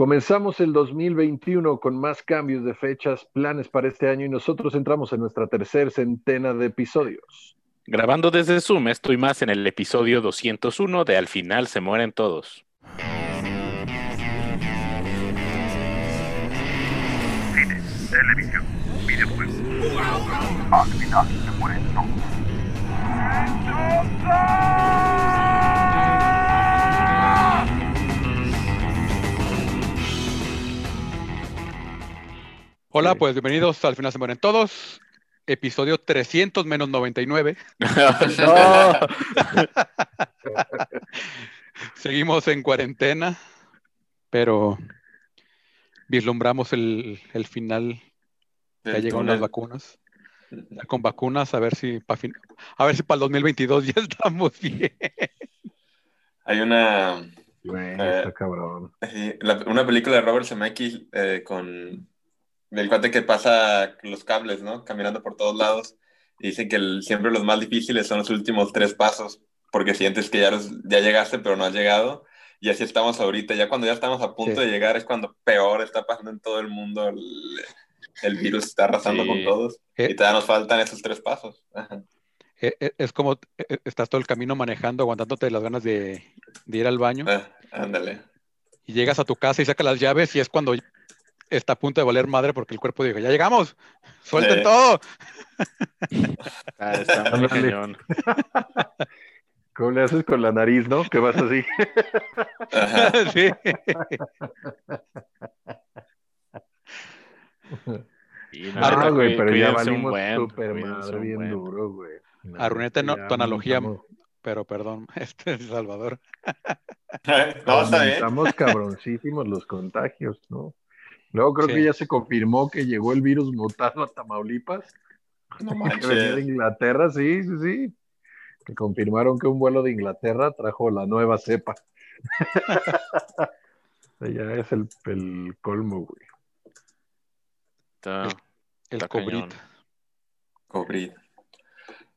Comenzamos el 2021 con más cambios de fechas, planes para este año y nosotros entramos en nuestra tercera centena de episodios. Grabando desde Zoom, estoy más en el episodio 201 de Al final se mueren todos. Cine, televisión, videojuegos. Al final se mueren todos. Hola, pues bienvenidos al final se mueren todos. Episodio 300 menos 99. No. Seguimos en cuarentena, pero vislumbramos el, el final. Ya llegaron túnel. las vacunas. Ya con vacunas, a ver si para fin, a ver si para el 2022 ya estamos bien. Hay una, Güey, Eh, está cabrón. eh, la- una película de Robert Zemeckis eh, con el cuate que pasa los cables, ¿no? Caminando por todos lados. Y dice que el- siempre los más difíciles son los últimos tres pasos, porque sientes que ya, los- ya llegaste, pero no has llegado. Y así estamos ahorita. Ya cuando ya estamos a punto Sí. de llegar es cuando peor está pasando en todo el mundo. El, el virus está arrasando Sí. con todos. Eh. Y todavía nos faltan esos tres pasos. Ajá. Eh, eh, Es como estás todo el camino manejando, aguantándote las ganas de, de ir al baño Ah, ándale. y llegas a tu casa y sacas las llaves y es cuando está a punto de valer madre porque el cuerpo dijo, ya llegamos, suelten Sí. todo. Ah, está muy Ándale. cañón. ¿Cómo le haces con la nariz, no? Que vas así. Ajá. Sí. Y no, Ah, güey, pero ya valimos buen, super cuídense madre un bien buen. duro, güey. No, Arruinete no- tu analogía. Pero perdón, este es Salvador. No, está bien. Aumentamos cabroncísimos los contagios, ¿no? Luego creo Sí. que ya se confirmó que llegó el virus mutado a Tamaulipas, No que venía de manches. Inglaterra, sí, sí, sí. Que confirmaron que un vuelo de Inglaterra trajo la nueva cepa. ya es el, el colmo, güey. Está- El Está COVID. cañón. COVID.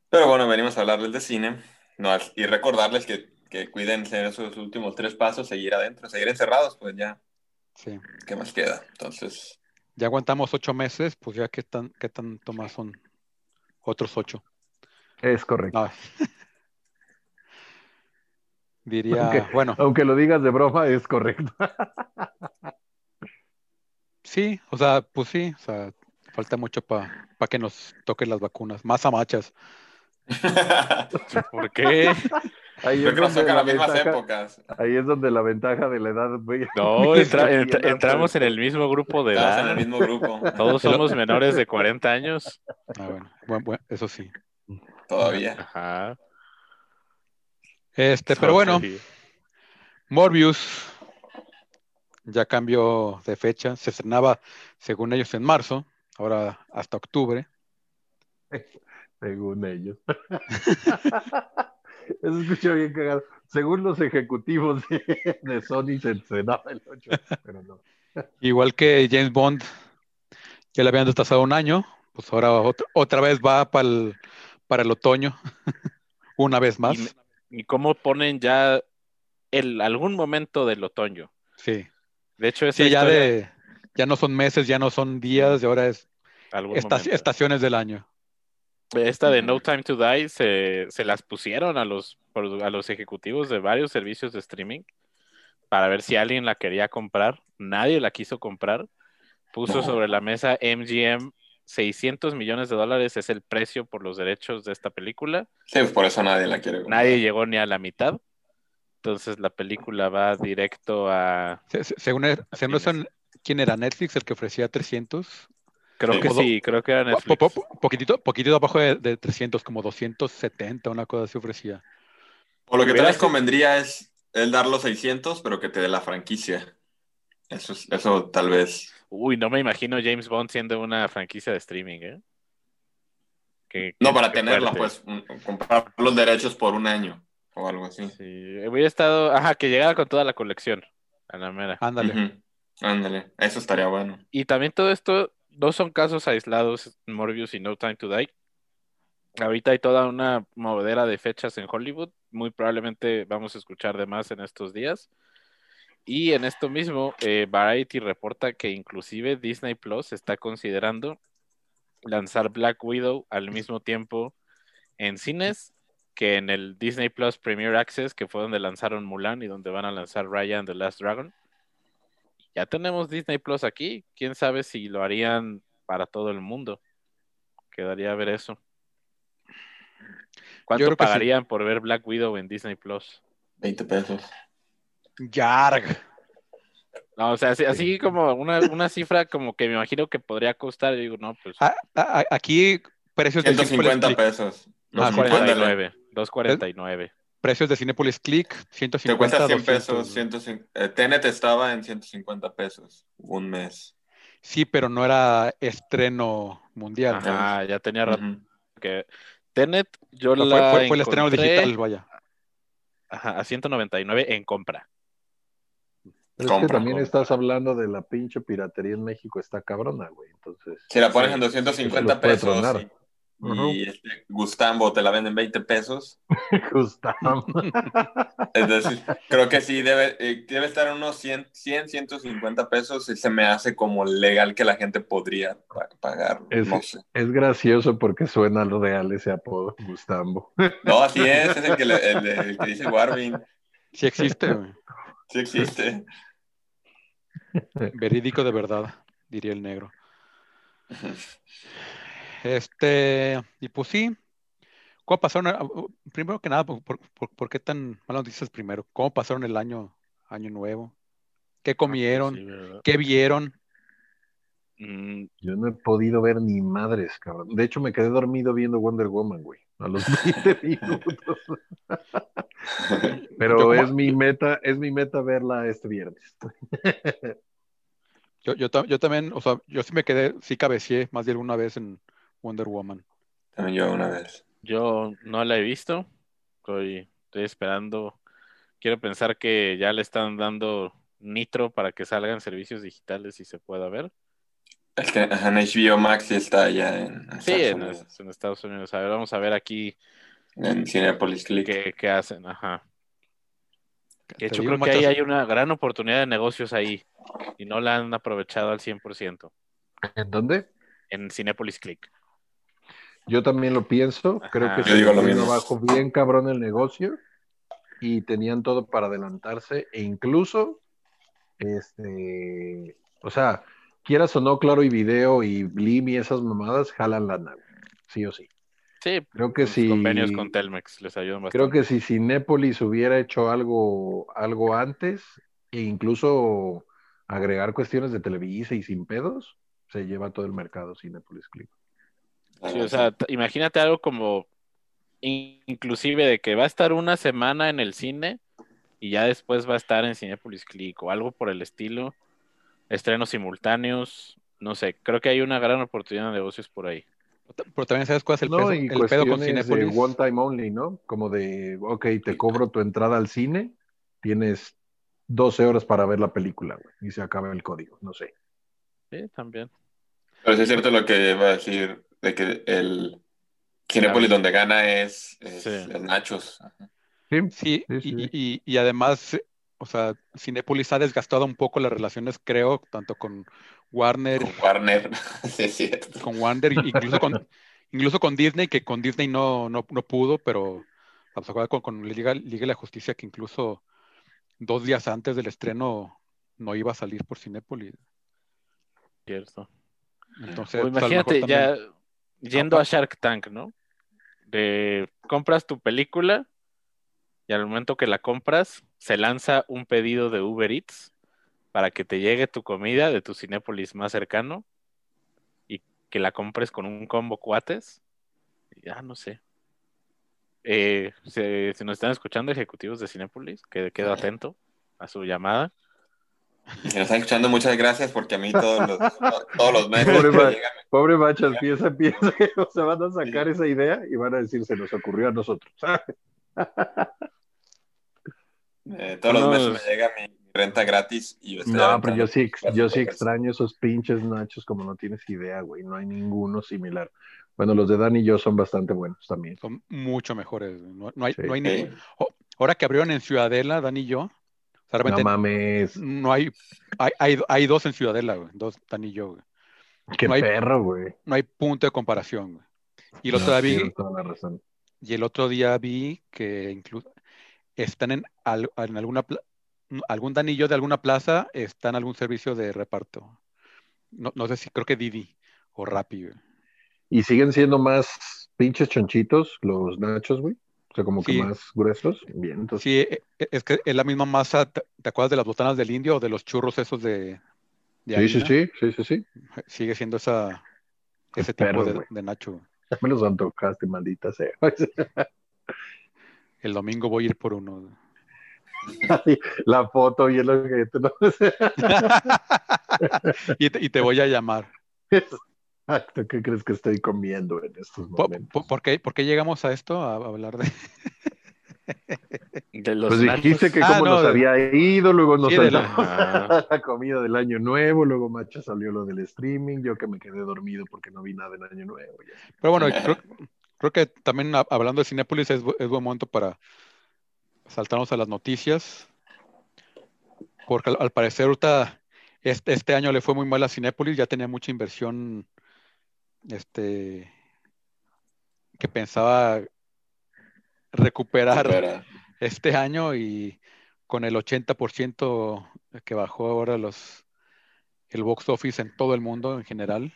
Pero bueno, venimos a hablarles de cine no, y recordarles que, que cuídense en esos últimos tres pasos, seguir adentro, seguir encerrados, pues ya, Sí. ¿qué más queda? Entonces, Ya aguantamos ocho meses, pues ya qué tan, qué tanto más son otros ocho. Es correcto. No. Diría, Aunque- bueno, Aunque lo digas de broma, es correcto. sí, o sea, pues sí, o sea, falta mucho para que nos toquen las vacunas, más amachas. ¿Por qué? Ahí creo es que nos donde toca la las mismas ventaja- épocas. Ahí es donde la ventaja de la edad. No, entra- entra- entramos en el mismo grupo de Estamos en el edad. mismo grupo, Todos somos menores de 40 años. Ah, bueno, buen- buen- eso sí. todavía. Ajá. Este, pero bueno. Morbius ya cambió de fecha, se estrenaba según ellos en marzo, ahora hasta octubre. Según ellos. Eso escucha bien cagado. Según los ejecutivos de, de Sony se estrenaba el 8, pero no. Igual que James Bond, ya le habían retrasado un año, pues ahora ot- otra vez va para el, para el otoño, una vez más. Y, y cómo ponen ya el, algún momento del otoño. Sí, De hecho, sí, ya historia- de, ya no son meses, ya no son días, y ahora es momento. estaciones del año. Esta de No Time to Die se, se las pusieron a los, a los ejecutivos de varios servicios de streaming para ver si alguien la quería comprar. Nadie la quiso comprar. Puso No. sobre la mesa MGM 600 millones de dólares es el precio por los derechos de esta película. Sí, por eso nadie la quiere. comprar. Nadie llegó ni a la mitad. Entonces la película va directo a... Se- se- según, según eso, ¿quién era Netflix el que ofrecía 300? Creo Sí. que sí, creo que era Netflix. po- po- poquitito, poquitito abajo de, de 300, como 270, una cosa así ofrecía. O lo que tal vez convendría es el dar los 600, pero que te dé la franquicia. Eso, es- eso tal vez. Uy, no me imagino James Bond siendo una franquicia de streaming, ¿eh? Que- No, que- para tenerla, fuerte. pues, un- comprar los derechos por un año o algo así. Sí, hubiera estado, ajá, que llegara con toda la colección, a la mera. Ándale. Ándale, eso estaría bueno. Y también todo esto no son casos aislados, Morbius y No Time to Die. Ahorita hay toda una movedera de fechas en Hollywood. Muy probablemente vamos a escuchar de más en estos días. Y en esto mismo, eh, Variety reporta que inclusive Disney Plus está considerando lanzar Black Widow al mismo tiempo en cines que en el Disney Plus Premier Access, que fue donde lanzaron Mulan y donde van a lanzar Raya and the Last Dragon. Ya tenemos Disney Plus aquí, quién sabe si lo harían para todo el mundo. Quedaría a ver eso. ¿Cuánto sí. pagarían por ver Black Widow en Disney Plus? 20 pesos. Yarg. No, o sea, así, así como una, una cifra como que me imagino que podría costar, yo digo, no, pues Ah, ah, ah, aquí precios de Cinepolis 150 Click. pesos. Ah, 2.49, 2.49. Precios de Cinepolis Click, Te 150 cuesta 100 200. pesos. 150. eh, Tenet estaba en 150 pesos un mes. Sí, pero no era estreno mundial. Ajá, ya tenía rato Ujú. que Tenet yo O sea, la fue, fue- fue el estreno digital, vaya. ajá, a 199 en compra. Pero es que Compra, también compra. estás hablando de la pinche piratería en México, está cabrona, güey. Entonces, Si la pones Sí, en eso 250 los puede pesos y, este, Gustambo te la venden 20 pesos, Gustavo. es decir, creo que sí debe, eh, debe estar en unos 100, 100, 150 pesos y se me hace como legal que la gente podría pa- pagar. Es- No sé. Es gracioso porque suena lo real ese apodo, Gustambo. No, así es, es el que, le- el, el que dice Warvin. Sí existe, güey. Sí existe. verídico de verdad, diría el negro. Este, y pues sí, ¿cómo pasaron? a- Primero que nada, ¿por, por- por- por qué tan malas noticias primero? ¿Cómo pasaron el año, año nuevo? ¿Qué comieron? Sí, ¿verdad? ¿Qué vieron? Mm, Yo no he podido ver ni madres, cabrón. De hecho, me quedé dormido viendo Wonder Woman, güey, a los 20 minutos. Pero es mi meta, es mi meta verla este viernes. Yo, yo, yo también, o sea, yo sí me quedé, sí cabeceé más de alguna vez en Wonder Woman. También yo una vez. yo no la he visto. Estoy, estoy esperando. Quiero pensar que ya le están dando nitro para que salgan servicios digitales y se pueda ver. Es que en HBO Max está ya en, en Sí, Estados en, Unidos, en Estados Unidos. A ver, vamos a ver aquí en Cinepolis Click. qué, qué hacen. Ajá. Hecho, digo, creo que ahí hay una gran oportunidad de negocios ahí y no la han aprovechado al 100% ¿En dónde? en Cinepolis Click. Yo también lo pienso. Creo Ajá. que se digo lo vino mismo. abajo bien cabrón el negocio y tenían todo para adelantarse e incluso, este, o sea, quieras o no, Claro y Video y Blim y esas mamadas jalan la nave, sí o sí. Sí, Creo que los si, convenios con Telmex les ayudan bastante. creo que si Cinépolis hubiera hecho algo, algo antes e incluso agregar cuestiones de Televisa y sin pedos, se lleva todo el mercado Cinépolis Click. Sí, o sea, imagínate algo como in- inclusive de que va a estar una semana en el cine y ya después va a estar en Cinepolis Click o algo por el estilo, estrenos simultáneos, no sé, creo que hay una gran oportunidad de negocios por ahí. pero también sabes cuál es el, No, peso- y el pedo con cuestiones de Cinepolis. one time only, ¿no? Como de, ok, te cobro tu entrada al cine, tienes 12 horas para ver la película, güey, y se acaba el código, no sé. Sí, también. Pero sí es cierto lo que iba a decir, de que el Cinepolis donde gana es, es Sí. los nachos. Sí, Sí, Sí, y, sí. y- y- y además, o sea, Cinepolis ha desgastado un poco las relaciones, creo, tanto con Warner, Con Warner, sí es cierto. con Warner, incluso con, incluso con Disney, que con Disney no, no, no pudo, pero pues, acuerda con, con Liga, Liga de la Justicia, que incluso dos días antes del estreno no iba a salir por Cinepolis. Cierto. Entonces, O pues, imagínate ya yendo a Shark Tank, ¿no? De compras tu película y al momento que la compras se lanza un pedido de Uber Eats para que te llegue tu comida de tu Cinépolis más cercano y que la compres con un combo cuates. Ya no sé. Eh, se- si nos están escuchando ejecutivos de Cinépolis, que quedo atento a su llamada. Si nos están escuchando, muchas gracias porque a mí todos los, todos los meses Pobre ma- llegan Pobre Machas, piensa, piensa que o sea, van a sacar esa idea y van a decir, se nos ocurrió a nosotros. Eh, todos los meses me llega mi renta gratis y yo estoy No, pero yo sí, yo sí extraño esos pinches nachos como no tienes idea, güey. No hay ninguno similar. Bueno, los de Dan y yo son bastante buenos también. son mucho mejores. No, no hay, Sí. no hay ni- Sí. Oh, ahora que abrieron en Ciudadela, Dan y yo, sea, realmente No mames. no hay, hay, hay, hay dos en Ciudadela, güey, dos, y yo, güey. Qué no hay- perro, güey. No hay punto de comparación, güey. Y el No, otro día vi, tienes toda la razón. y el otro día vi que incluso están en, al- en alguna algún danillo de alguna plaza está en algún servicio de reparto. No, no sé si creo que Didi o Rappi. güey. Y siguen siendo más pinches chonchitos los nachos, güey. O sea, como que más gruesos. Bien, entonces. Sí, e- e- es que es la misma masa. ¿Te acuerdas de las botanas del indio o de los churros esos de, de Sí, sí, harina? sí, sí, sí, sí. Sigue siendo esa, ese tipo de, nacho. Ya me los antojaste, maldita sea. El domingo voy a ir por uno. la foto y que tú no y, te, y te voy a llamar. Exacto, ¿qué crees que estoy comiendo en estos ¿Por, momentos? por- por qué, por qué llegamos a esto? A, a hablar de... De los Pues dijiste nachos. que Ah, cómo no, nos de- había ido, luego nos Sí, saltamos la- la comida del año nuevo, luego Macha salió lo del streaming, yo que me quedé dormido porque no vi nada en año nuevo. ya. Pero bueno, creo, creo que también a- hablando de Cinépolis es, es buen momento para saltarnos a las noticias. Porque al, al parecer ahorita este, este año le fue muy mal a Cinépolis, ya tenía mucha inversión este, que pensaba recuperar Pero, este año y con el 80% que bajó ahora los el box office en todo el mundo en general,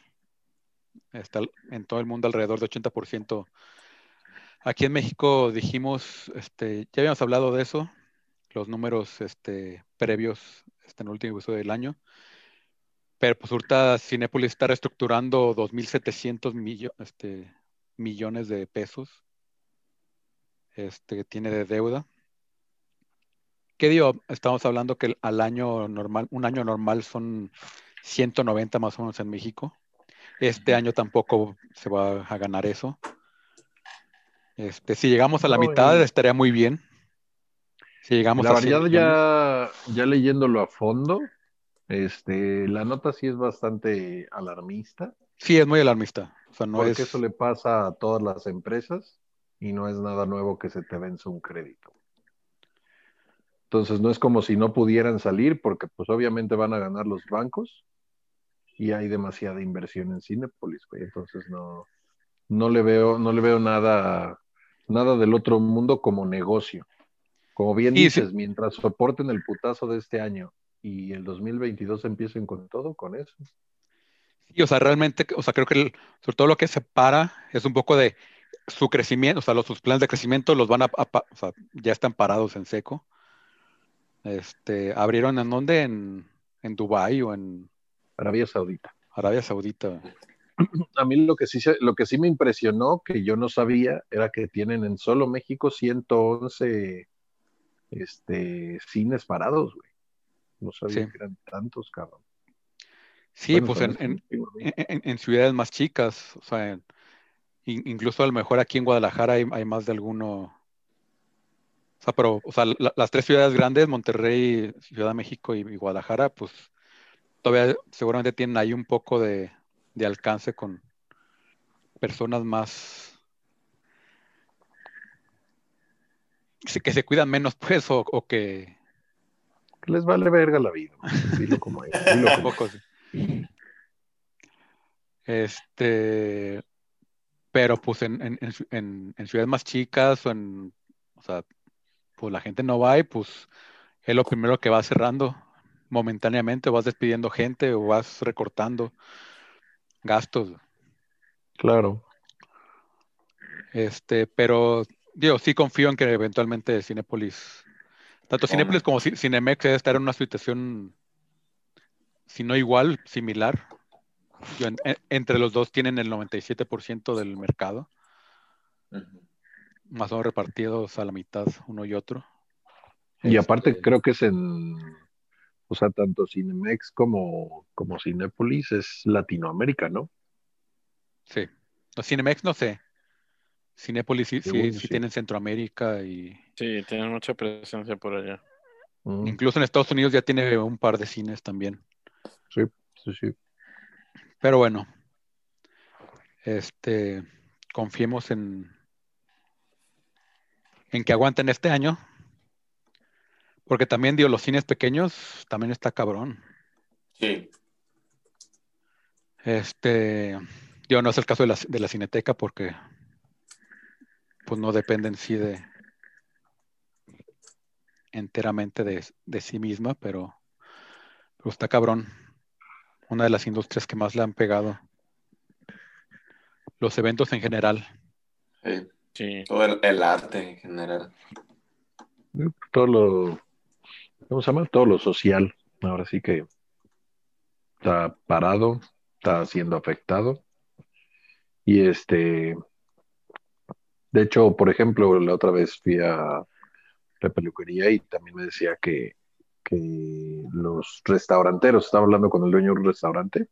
está en todo el mundo alrededor de 80%. Aquí en México dijimos, este, ya habíamos hablado de eso, los números este, previos este, en el último episodio del año. Pero pues ahorita Cinépolis está reestructurando 2.700 millo- este, millones de pesos este, que tiene de deuda. ¿Qué digo? Estamos hablando que al año normal, un año normal son 190 más o menos en México. Este año tampoco se va a ganar eso. Este, si llegamos a la mitad estaría muy bien. Si llegamos La a 100 verdad, millones. ya, ya leyéndolo a fondo, este, la nota sí es bastante alarmista, Sí, es muy alarmista. O sea, no porque es. eso le pasa a todas las empresas y no es nada nuevo que se te vence un crédito. Entonces no es como si no pudieran salir, porque pues obviamente van a ganar los bancos y hay demasiada inversión en Cinepolis, güey. Entonces no, no le veo, no le veo nada, nada del otro mundo como negocio. Como bien sí. dices, mientras soporten el putazo de este año y el 2022 empiecen con todo, con eso. Sí, o sea, realmente, o sea, creo que el- sobre todo lo que separa es un poco de su crecimiento, o sea, los, sus planes de crecimiento los van a, a pa- o sea, ya están parados en seco. Este, abrieron en dónde? En, en Dubái o en Arabia Saudita. Arabia Saudita. A mí lo que sí, lo que sí me impresionó, que yo no sabía, era que tienen en solo México 111 este, cines parados, güey. No sabía Sí. que eran tantos, cabrón. Sí, Bueno, pues en, en- en- en- ciudades más chicas, o sea, incluso a lo mejor aquí en Guadalajara hay, hay más de alguno. O sea, pero, o sea, la- las tres ciudades grandes, Monterrey, Ciudad de México y, y Guadalajara, pues todavía seguramente tienen ahí un poco de, de alcance con personas más que se, que se cuidan menos, pues, o, o que Que les vale verga la vida. Dilo como es. dilo como poco sí. Este, pero pues en, en, en en- ciudades más chicas o en, o sea, pues la gente no va y pues es lo primero que va cerrando momentáneamente, vas despidiendo gente o vas recortando gastos. Claro. Este, pero digo, sí confío en que eventualmente Cinépolis, tanto Cinépolis como Ci- Cinemex debe estar en una situación, si no igual, similar. Yo, en- en- entre los dos tienen el 97% del mercado, más o menos repartidos a la mitad, uno y otro. Y Este, aparte creo que es en, o sea, tanto Cinemex como, como Cinépolis es Latinoamérica, ¿no? Sí. No, Cinemex no sé. Cinépolis sí, sí, tienen Centroamérica y Sí, tienen mucha presencia por allá. Mm, incluso en Estados Unidos ya tiene un par de cines también. sí, sí, sí. Pero bueno, este, confiemos en, en que aguanten este año Porque también, digo, los cines pequeños también está cabrón. Sí. Este, yo no es el caso de la, de la cineteca porque pues no dependen sí de enteramente de, de sí misma, pero, pero está cabrón. Una de las industrias que más le han pegado. Los eventos en general. sí. Sí. Todo el, el arte en general. Todo lo, ¿cómo se llama? Todo lo social. Ahora sí que está parado, está siendo afectado. Y este, de hecho, por ejemplo, la otra vez fui a la peluquería y también me decía que, que los restauranteros, estaba hablando con el dueño de un restaurante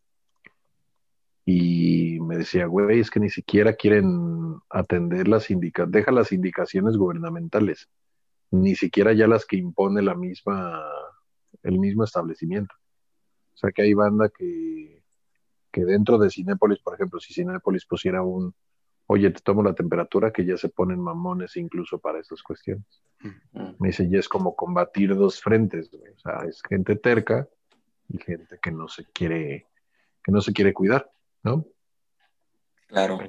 y me decía, güey, es que ni siquiera quieren atender las indicaciones, deja las indicaciones gubernamentales, ni siquiera ya las que impone la misma, el mismo establecimiento. O sea que hay banda que, que dentro de Cinépolis, por ejemplo, si Cinépolis pusiera un, oye, te tomo la temperatura, que ya se ponen mamones incluso para esas cuestiones. Mm. Me dice, ya es como combatir dos frentes, güey. O sea, es gente terca y gente que no se quiere, que no se quiere cuidar, ¿no? Claro.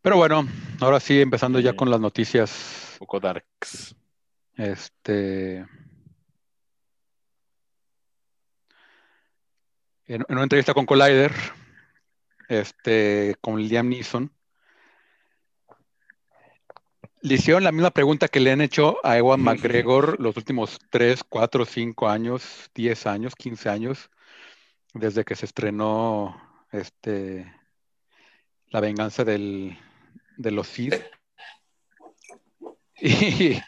Pero bueno, ahora sí, empezando ya con las noticias. Un poco darks. Este. En, en una entrevista con Collider, este, con Liam Neeson, le hicieron la misma pregunta que le han hecho a Ewan McGregor los últimos 3, 4, 5 años, 10 años, 15 años, desde que se estrenó este, La venganza del, de los Sith. Y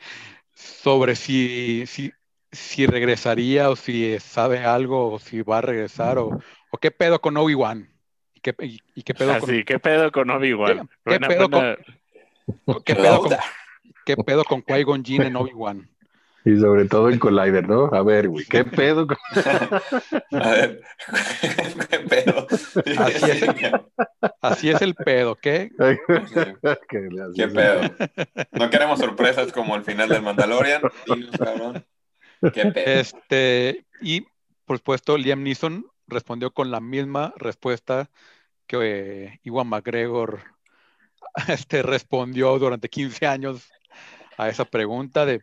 sobre si, si, si regresaría o si sabe algo o si va a regresar o, o qué pedo con Obi-Wan. ¿Y qué, y, y qué pedo con, Así, ¿qué pedo con Obi-Wan? ¿Qué pedo con- qué pedo con, Yoda. qué pedo con Qui-Gon Jinn en Obi-Wan? Y sobre todo en Collider, ¿no? A ver, güey, ¿qué pedo? con- A ver, qué pedo. Así es. Así es el pedo, ¿qué? Qué pedo. No queremos sorpresas como el final del Mandalorian. Dinos, cabrón. Qué. Este, y por supuesto, Liam Neeson respondió con la misma respuesta que Iwan McGregor este, respondió durante 15 años a esa pregunta de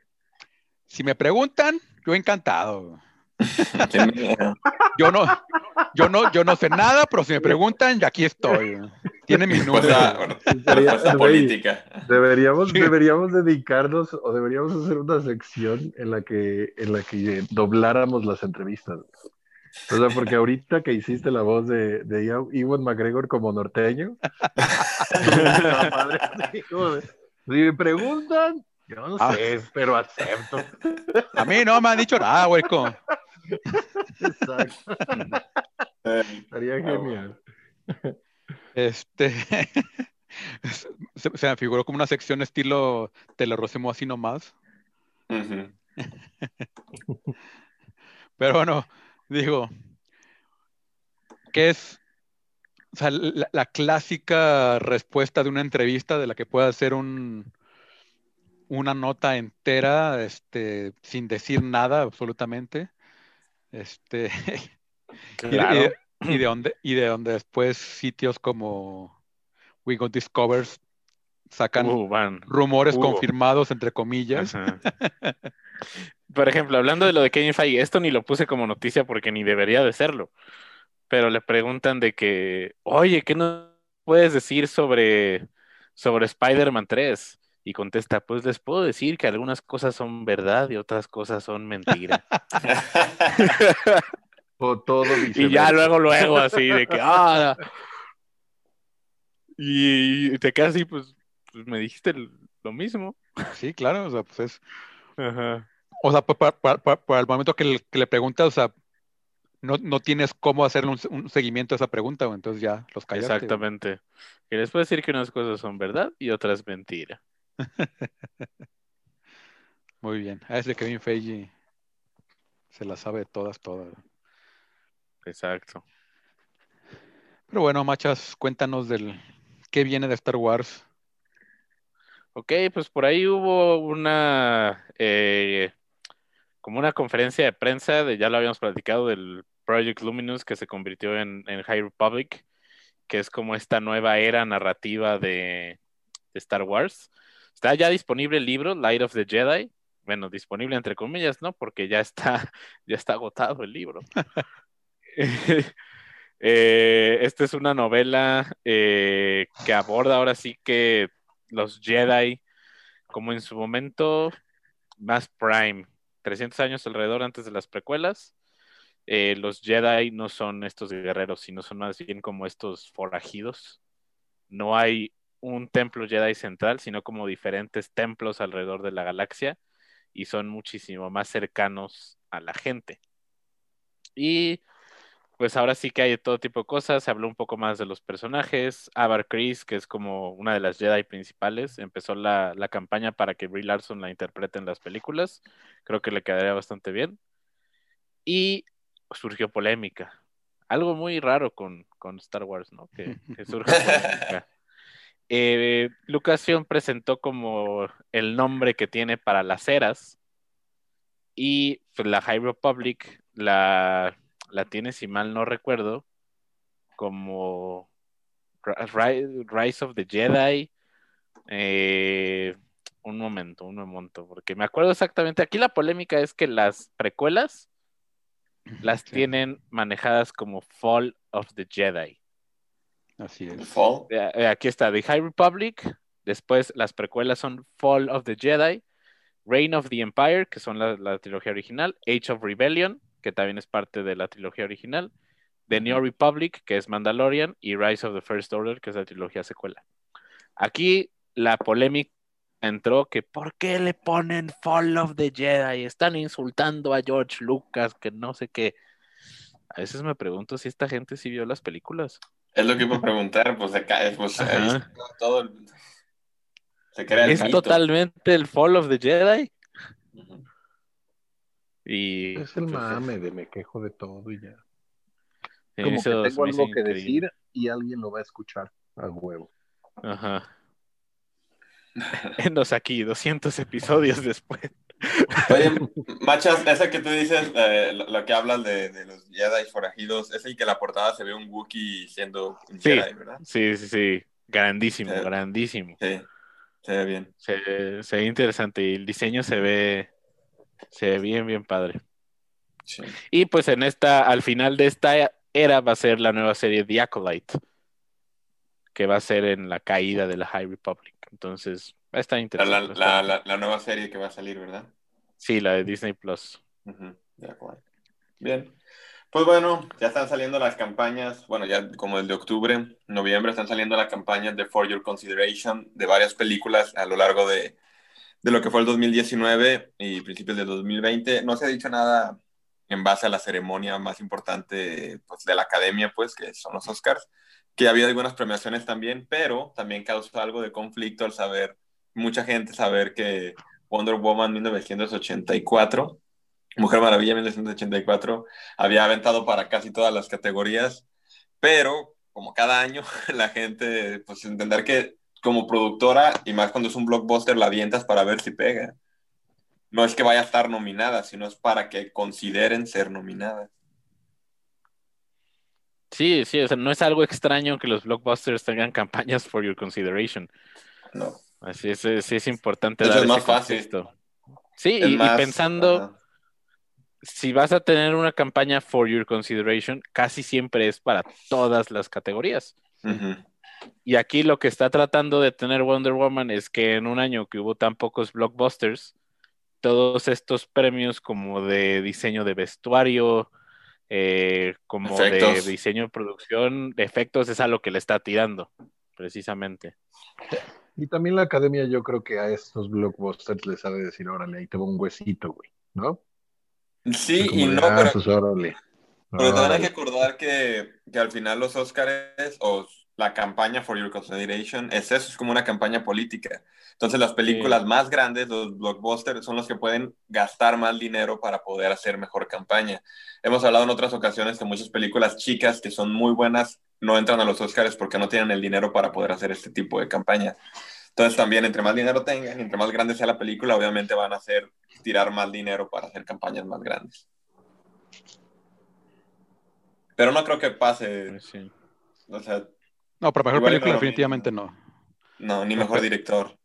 si me preguntan, yo encantado. Yo no, yo no, yo no sé nada, pero si me preguntan, ya aquí estoy. Tiene mi número. Política. Deberíamos, Sí. deberíamos dedicarnos o deberíamos hacer una sección en la que, en la que dobláramos las entrevistas. O sea, porque ahorita que hiciste la voz de, Ewan McGregor como norteño, si me preguntan, yo no Ah. sé, pero acepto. A mí no me han dicho nada, güey. Exacto, estaría Ah, genial. Este se, se me figuró como una sección estilo te lo rocemos así nomás. Pero bueno, digo, ¿qué es o sea, la, la clásica respuesta de una entrevista de la que puede hacer un, una nota entera este, sin decir nada absolutamente? Este, y, de- Claro. y de, y de donde, y de donde después sitios como We Got Discovers sacan Uh, rumores hubo. confirmados, entre comillas. Ajá. Por ejemplo, hablando de lo de Kevin Feige, esto ni lo puse como noticia porque ni debería de serlo. Pero le preguntan de que, oye, ¿qué nos puedes decir sobre, sobre Spider-Man 3? Y contesta, pues les puedo decir que algunas cosas son verdad y otras cosas son mentira. O todo y ya luego, luego, así de que, ah. Y, y te quedas así, pues, pues me dijiste lo mismo. Sí, claro, o sea, pues es, Ajá. O sea, para, para- para- para el momento que le, que le preguntas, o sea, no, no tienes cómo hacerle un, un seguimiento a esa pregunta, güey, entonces ya los callaste. Exactamente. Y les puedo decir que unas cosas son verdad y otras mentira. Muy bien. A ese Kevin Feige se la sabe todas, todas. Exacto. Pero bueno, machas, cuéntanos del qué viene de Star Wars. Ok, pues por ahí hubo una eh, como una conferencia de prensa de ya lo habíamos platicado del Project Luminous que se convirtió en, en High Republic, que es como esta nueva era narrativa de, de Star Wars. Está ya disponible el libro Light of the Jedi. Bueno, disponible entre comillas, ¿no? Porque ya está, ya está agotado el libro. Eh, esta es una novela eh, que aborda ahora sí que los Jedi, como en su momento más prime, 300 años alrededor antes de las precuelas. eh, los Jedi no son estos guerreros, sino son más bien como estos forajidos. No hay un templo Jedi central, sino como diferentes templos alrededor de la galaxia y son muchísimo más cercanos a la gente. Y pues ahora sí que hay todo tipo de cosas. Se habló un poco más de los personajes. Avar Chris, que es como una de las Jedi principales, empezó la, la campaña para que Brie Larson la interprete en las películas. Creo que le quedaría bastante bien. Y surgió polémica. Algo muy raro con, con Star Wars, ¿no? Que, que surge polémica. Eh, Lucasfilm presentó como el nombre que tiene para las eras y pues, la High Republic la, la tiene, si mal no recuerdo, como Ri- Rise of the Jedi. Eh, un momento, un momento, porque me acuerdo exactamente. Aquí la polémica es que las precuelas las Sí, tienen manejadas como Fall of the Jedi. Así es. Fall. Eh, Aquí está The High Republic. Después las precuelas son Fall of the Jedi, Reign of the Empire, que son la, la trilogía original, Age of Rebellion, que también es parte de la trilogía original, The New Republic, que es Mandalorian, y Rise of the First Order, que es la trilogía secuela. Aquí la polémica entró que ¿por qué le ponen Fall of the Jedi? Están insultando a George Lucas, que no sé qué. A veces me pregunto si esta gente sí vio las películas. Es lo que iba a preguntar, pues se cae, pues ahí está todo el- se crea el Es mito. totalmente el Fall of the Jedi. Y Es el pues, mame de me quejo de todo y ya. Como que tengo algo que increíble. decir y alguien lo va a escuchar a huevo. Ajá. Enos aquí, 200 episodios después. Oye, Machas, ese que tú dices, eh, lo, lo que hablas de, de los Jedi forajidos, es el que la portada se ve un Wookiee siendo un Sí. Jedi, ¿verdad? Sí, sí, sí. Grandísimo, grandísimo. Sí, se ve bien. Se, se ve interesante y el diseño se ve, se ve bien, bien padre. Sí. Y pues en esta, al final de esta era va a ser la nueva serie The Acolyte, que va a ser en la caída de la High Republic. Entonces, La, interesante. la, va a estar- la- la nueva serie que va a salir, ¿verdad? Sí, la de Disney Plus. Ujú, de acuerdo. Bien. Pues bueno, ya están saliendo las campañas, bueno, ya como el de octubre, noviembre, están saliendo las campañas de For Your Consideration de varias películas a lo largo de, de lo que fue el 2019 y principios del 2020. No se ha dicho nada en base a la ceremonia más importante pues, de la academia, pues, que son los Oscars, que había algunas premiaciones también, pero también causó algo de conflicto al saber, mucha gente saber que Wonder Woman 1984 Mujer Maravilla 1984 había aventado para casi todas las categorías, pero como cada año la gente, pues entender que como productora, y más cuando es un blockbuster, la avientas para ver si pega. No es que vaya a estar nominada, sino es para que consideren ser nominada. Sí, sí, o sea, no es algo extraño que los blockbusters tengan campañas for your consideration. No. Así es, sí es importante dar es más ese fácil. contexto. Sí, y, pensando, si vas a tener una campaña for your consideration, casi siempre es para todas las categorías. Y aquí lo que está tratando de tener Wonder Woman es que en un año que hubo tan pocos blockbusters, todos estos premios como de diseño de vestuario, eh, como Efectos. de diseño de producción, de efectos, es a lo que le está tirando, precisamente. Y también la academia, yo creo que a estos blockbusters les sabe decir, órale, ahí te va un huesito, güey, ¿no? Sí y de, no, ah, pero pues órale. Pero también hay que acordar que, que al final los Oscars o la campaña For Your Consideration es eso, es como una campaña política. Entonces las películas Sí. más grandes, los blockbusters, son los que pueden gastar más dinero para poder hacer mejor campaña. Hemos hablado en otras ocasiones que muchas películas chicas que son muy buenas no entran a los Oscars porque no tienen el dinero para poder hacer este tipo de campaña. Entonces también entre más dinero tengan, entre más grande sea la película, obviamente van a hacer tirar más dinero para hacer campañas más grandes. Pero no creo que pase, Pues sí. o sea, No, pero mejor película no definitivamente no. no, ni mejor director,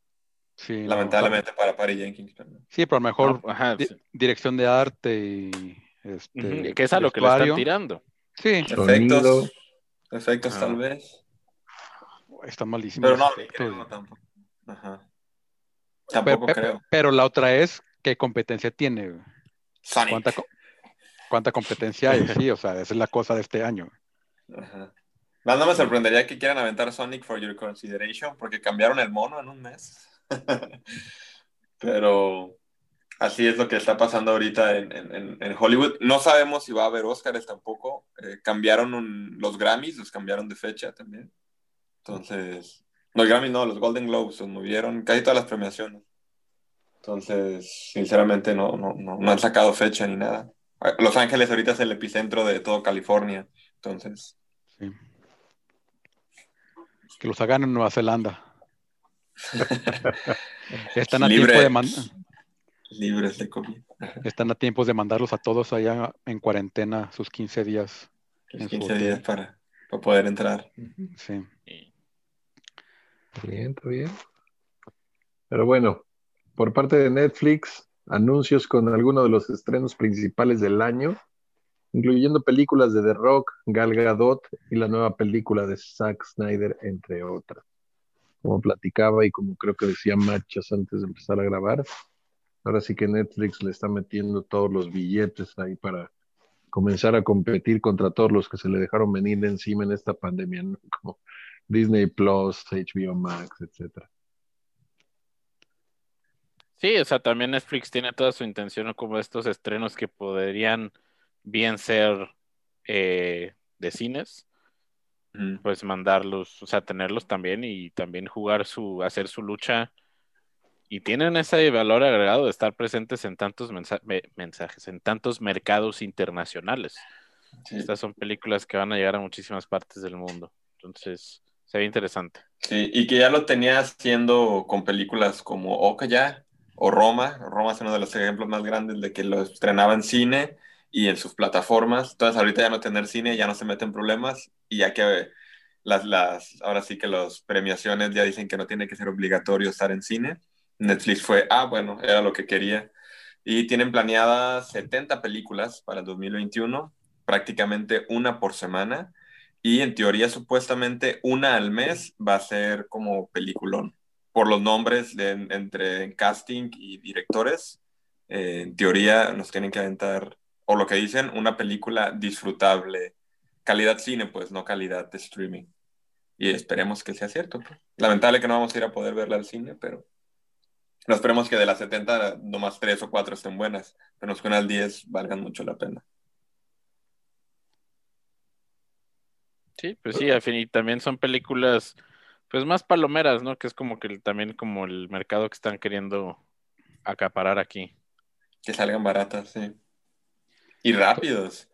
Sí, no. lamentablemente para Patty Jenkins. pero- Sí, pero mejor No, ajá, di- sí. dirección de arte y este, que es a lo que le están tirando. Sí, Sonido. Efectos, efectos Ah. tal vez. están malísimos. Pero no, creo tampoco. Ajá. Pero, Tampoco pe- creo. pero la otra es qué competencia tiene. Sonic. ¿Cuánta, co- cuánta competencia hay? Sí, o sea, esa es la cosa de este año. Ajá. Más no me sorprendería que quieran aventar Sonic for Your Consideration porque cambiaron el mono en un mes. Pero así es lo que está pasando ahorita en, en- en- Hollywood. No sabemos si va a haber Oscars tampoco. Eh, cambiaron un- los Grammys, los cambiaron de fecha también. Entonces, los Grammys no, los Golden Globes los movieron, casi todas las premiaciones. Entonces, sinceramente no, no, no, no han sacado fecha ni nada. Los Ángeles ahorita es el epicentro de todo California. Entonces, Sí. Que los hagan en Nueva Zelanda. Están a Libre. tiempo de man- libres de COVID. están a tiempo de mandarlos a todos allá en cuarentena sus 15 días. Los En su 15 hotel. días para, para poder entrar. Sí. Bien, está bien. Pero bueno, por parte de Netflix, anuncios con algunos de los estrenos principales del año, incluyendo películas de The Rock, Gal Gadot y la nueva película de Zack Snyder, entre otras. Como platicaba y como creo que decía Machas antes de empezar a grabar, ahora sí que Netflix le está metiendo todos los billetes ahí para comenzar a competir contra todos los que se le dejaron venir de encima en esta pandemia, ¿no? Como Disney Plus, HBO Max, etcétera. Sí, o sea, también Netflix tiene toda su intención como estos estrenos que podrían bien ser eh, de cines, Ujú. pues mandarlos, o sea, tenerlos también y también jugar su, hacer su lucha. Y tienen ese valor agregado de estar presentes en tantos mensa- me- mensajes, en tantos mercados internacionales. Sí. Estas son películas que van a llegar a muchísimas partes del mundo. Entonces, se ve interesante. Sí, y que ya lo tenía haciendo con películas como Okja o Roma. Roma es uno de los ejemplos más grandes de que lo estrenaba en cine y en sus plataformas. Entonces ahorita ya no tener cine, ya no se meten problemas y ya que las, las, ahora sí que las premiaciones ya dicen que no tiene que ser obligatorio estar en cine. Netflix fue, ah, bueno, era lo que quería. Y tienen planeadas 70 películas para el 2021, prácticamente una por semana. Y en teoría, supuestamente, una al mes va a ser como peliculón. Por los nombres de, entre casting y directores, eh, en teoría nos tienen que aventar, o lo que dicen, una película disfrutable. Calidad cine, pues, no calidad de streaming. Y esperemos que sea cierto. Lamentable que no vamos a ir a poder verla al cine, pero no esperemos que de las 70 nomás 3 o 4 estén buenas. Pero que unas 10 valgan mucho la pena. Sí, pues sí, al fin, y también son películas, pues más palomeras, ¿no? Que es como que el- también como el mercado que están queriendo acaparar aquí. Que salgan baratas, sí. Y rápidos.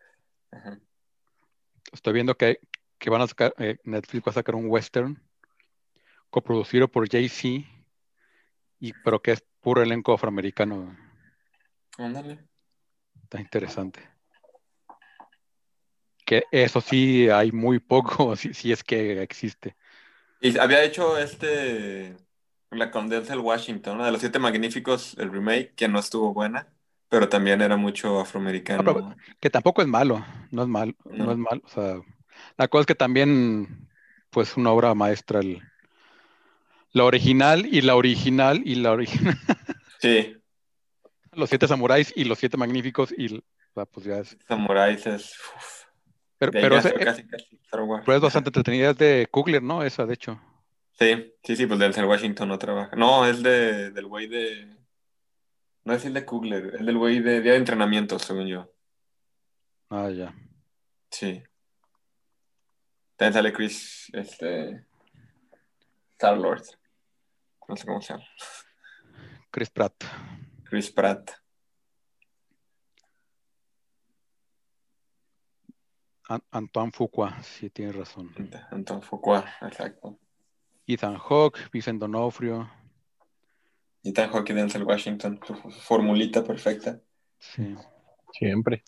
Ajá. Estoy viendo que, que van a sacar, eh, Netflix va a sacar un western coproducido por Jay-Z, y, pero que es puro elenco afroamericano. Ándale. Está interesante. Que eso sí hay muy poco, si, si es que existe. Y había hecho este, la con Denzel Washington, una de los siete magníficos, el remake, que no estuvo buena, pero también era mucho afroamericano. Ah, pero- Que tampoco es malo, no es malo, no, No. es malo. O sea, la cosa es que también, pues, una obra maestra, el, la original y la original y la original, Sí, los siete samuráis y los siete magníficos y, sea, pues ya es. Samuráis es... uf, Pero, pero, ya ese- fue casi, casi Star Wars. pero es bastante entretenida, es de Kugler, ¿no? Esa, de hecho. Sí, sí, sí, pues Denzel Washington no trabaja. No, es de, del güey de... No es el de Kugler, es del güey de Día de Entrenamiento, según yo. Ah, ya. Sí. También sale Chris, este... Star-Lord. No sé cómo se llama. Chris Pratt. Chris Pratt. An- Antoine Fuqua, sí, tienes razón. Anton Fuqua, exacto. Ethan Hawke, Vincent Donofrio. Ethan Hawke y Denzel Washington, su formulita perfecta. Sí. Siempre.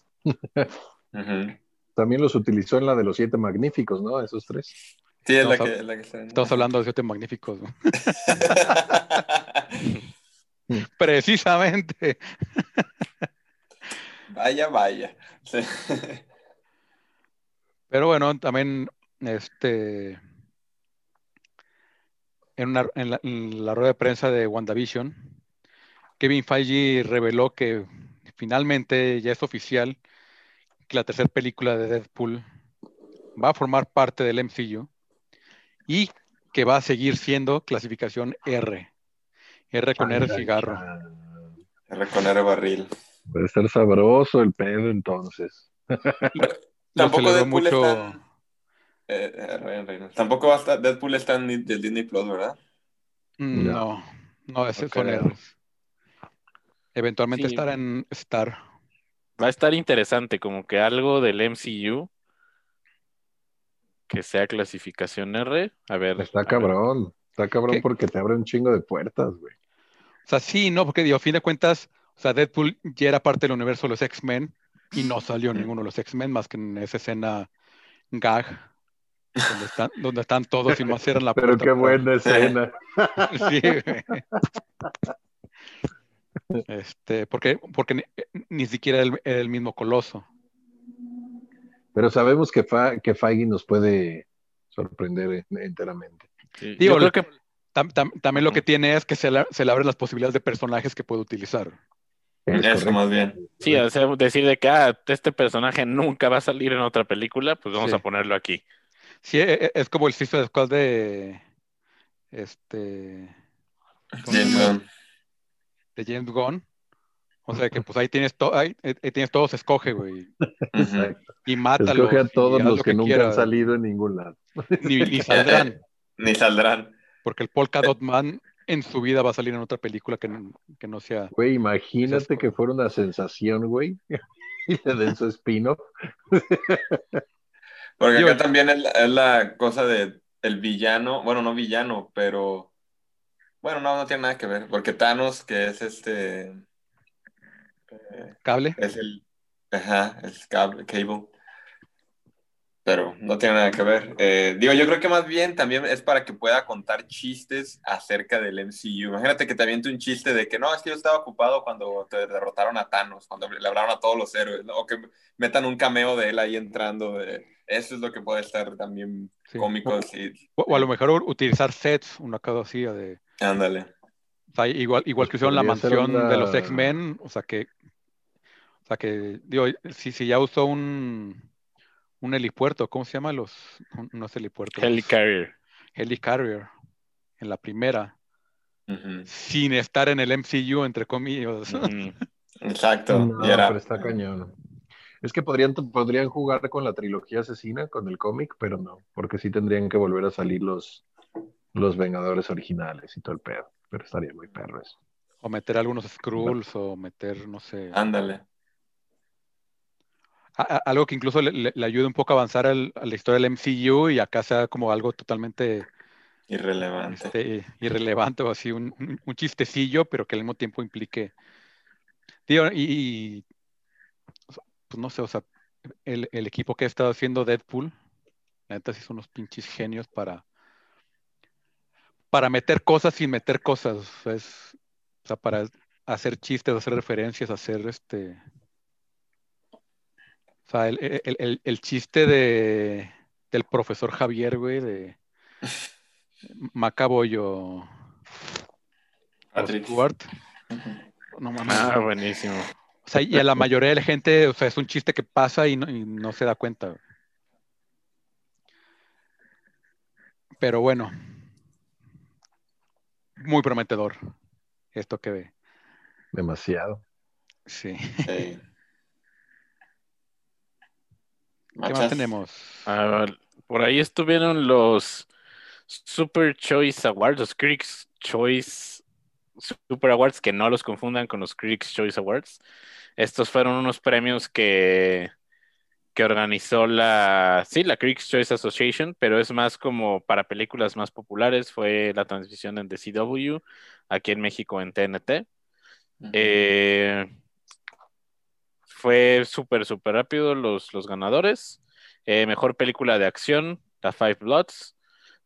También los utilizó en la de los siete magníficos, ¿no? Esos tres. Sí, es la Estamos que, es la que está. Estamos hablando de siete magníficos. ¿no? Precisamente. vaya, vaya. Sí. Pero bueno, también este en, una- en la, en la rueda de prensa de WandaVision, Kevin Feige reveló que finalmente ya es oficial que la tercera película de Deadpool va a formar parte del MCU y que va a seguir siendo clasificación R. R con R cigarro. R con R barril. Puede ser sabroso el pedo entonces. Tampoco Deadpool mucho. está eh, eh. Tampoco va a estar, Deadpool está en del Disney Plus, ¿verdad? Mm, No. No, no, ese No son creo. R's. Eventualmente Sí. estará en Star. Va a estar interesante, como que algo del MCU que sea clasificación R. A ver. a Está ver. cabrón. Está cabrón ¿Qué? porque te abre un chingo de puertas, güey. O sea, sí, no, porque digo, a fin de cuentas, o sea, Deadpool ya era parte del universo de los X-Men y no salió ninguno de los X-Men más que en esa escena gag donde están, donde están todos y más cierran la Pero puerta. qué por- buena escena. Sí, güey. Este, porque, porque ni, ni siquiera era el, era el mismo coloso. Pero sabemos que, Fa- que Feige nos puede sorprender en- enteramente. Sí, Digo, yo creo que Tam- tam- también lo que tiene es que se le, se le abren las posibilidades de personajes que puede utilizar. Es Eso más bien. sí, o sea, decir de que ah, este personaje nunca va a salir en otra película, pues vamos Sí. a ponerlo aquí. Sí, e- e- es como el Suicide Squad de este ¿cómo se James? Gunn. de James Gunn. O sea que pues ahí tienes todo, ahí, ahí tienes todo, se escoge, güey. Ujú. Y mátalo. Escoge a todos los que, nunca han salido en ningún lado. Ni, ni saldrán, Ni saldrán. porque el Polka Dot Man en su vida va a salir en otra película que, no- que no sea. Güey, imagínate que fuera una sensación, güey. Y le den su spin-off. Porque acá también es la, es la cosa de el villano, bueno, no villano, pero bueno, no, no tiene nada que ver, porque Thanos, que es este, eh, Cable. es el, ajá, es cable, cable, pero no tiene nada que ver. Eh, digo, yo creo que más bien también es para que pueda contar chistes acerca del MCU. Imagínate que te aviente un chiste de que no, es que yo estaba ocupado cuando te derrotaron a Thanos, cuando le hablaron a todos los héroes, ¿no? o que metan un cameo de él ahí entrando. de- eso es lo que puede estar también Sí. cómico. Sí. O, o a lo mejor utilizar sets, una cosa así de. Ándale. O sea, igual, igual que Pues hicieron la mansión una- de los X-Men, o sea que, o sea que, digo, si, si ya usó un, un helipuerto, ¿cómo se llama? Los, no es helipuerto, Helicarrier. helicarrier, en la primera, sin estar en el MCU, entre comillas. Ujú. Exacto. No, y era- pero está cañón. Es que podrían, podrían jugar con la trilogía asesina, con el cómic, pero no, porque sí tendrían que volver a salir los, los Vengadores originales y todo el pedo. Pero estaría muy perro eso. O meter algunos Skrulls, o meter, no sé, Ándale. a- a- algo que incluso le, le- le ayude un poco a avanzar al- a la historia del MCU y acá sea como algo totalmente Irrelevante. este, irrelevante o así, un, un- un chistecillo, pero que al mismo tiempo implique. Digo, y, y, pues no sé, o sea, el, el equipo que ha estado haciendo Deadpool, la neta sí son unos pinches genios para, para meter cosas sin meter cosas. o sea, es- o sea, para hacer chistes, hacer referencias, hacer este. O sea, el, el- el- el chiste de del profesor Javier, güey, de Macaboyo. Ujú. No mames. Ah, buenísimo. O sea, y a la mayoría de la gente, o sea, es un chiste que pasa y no, y no se da cuenta. Pero bueno, muy prometedor esto que ve. Demasiado. Sí. Sí. ¿Qué más tenemos? Por ahí estuvieron los Super Choice Awards, los Critics Choice Super Awards, que no los confundan con los Critics Choice Awards. Estos fueron unos premios que, que organizó la, sí, la Critics Choice Association, pero es más como para películas más populares. Fue la transmisión en DCW, aquí en México en TNT. Eh, fue súper, súper rápido los, los ganadores. Eh, mejor película de acción, The Five Bloods.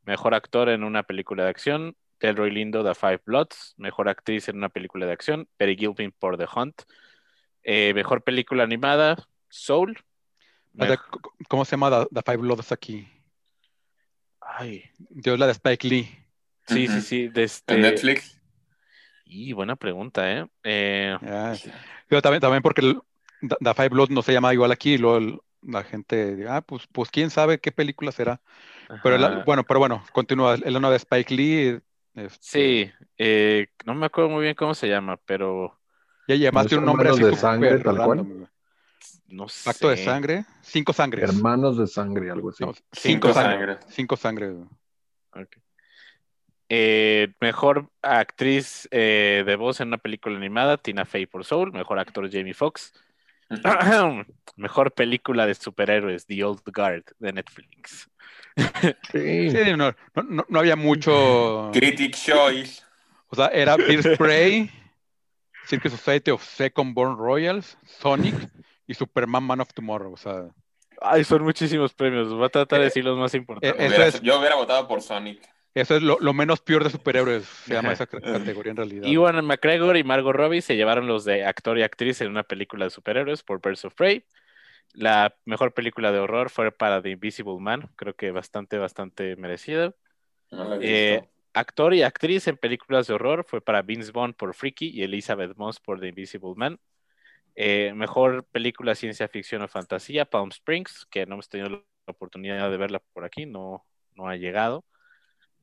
Mejor actor en una película de acción, Delroy Lindo, The Five Bloods. Mejor actriz en una película de acción, Perry Gilpin por The Hunt. Eh, mejor película animada, Soul. ¿Cómo se llama The, The Five Bloods aquí? Ay, Dios la de Spike Lee. sí, sí, sí. De este... En Netflix. Y buena pregunta, ¿eh? Eh, Ya. Pero también, también porque el, The, The Five Bloods no se llama igual aquí, y luego el- la gente, ah, pues, pues quién sabe qué película será. Pero bueno, pero bueno, continúa. El uno de Spike Lee. este, Sí, eh, no me acuerdo muy bien cómo se llama, pero Y además ¿No tiene un nombre así de Sangre, tal cual? No sé. Pacto de sangre. Cinco sangres. Hermanos de sangre, algo así. No, Cinco cinco sangres. sangres. Cinco. Ok. Eh, mejor actriz eh, de voz en una película animada, Tina Fey por Soul. Mejor actor, Jamie Foxx. Mejor película de superhéroes, The Old Guard de Netflix. Sí. Sí, no, no, no- no había mucho. Critic Choice. O sea, era Birds Prey, Circus Society of Second Born Royals, Sonic y Superman Man of Tomorrow. O sea, Ay, son muchísimos premios. Voy a tratar de decir los más importantes. eh, Eso Hubiera- es- Yo hubiera votado por Sonic. eso es lo, lo menos peor de superhéroes. Se llama esa categoría en realidad. Ewan McGregor y Margot Robbie se llevaron los de actor y actriz en una película de superhéroes por Birds of Prey. La mejor película de horror fue para The Invisible Man, creo que bastante, bastante merecida. No lo he Eh, actor y actriz en películas de horror fue para Vince Vaughn por Freaky y Elizabeth Moss por The Invisible Man. Eh, mejor película ciencia ficción o fantasía, Palm Springs, que no hemos tenido la oportunidad de verla por aquí, no, no ha llegado.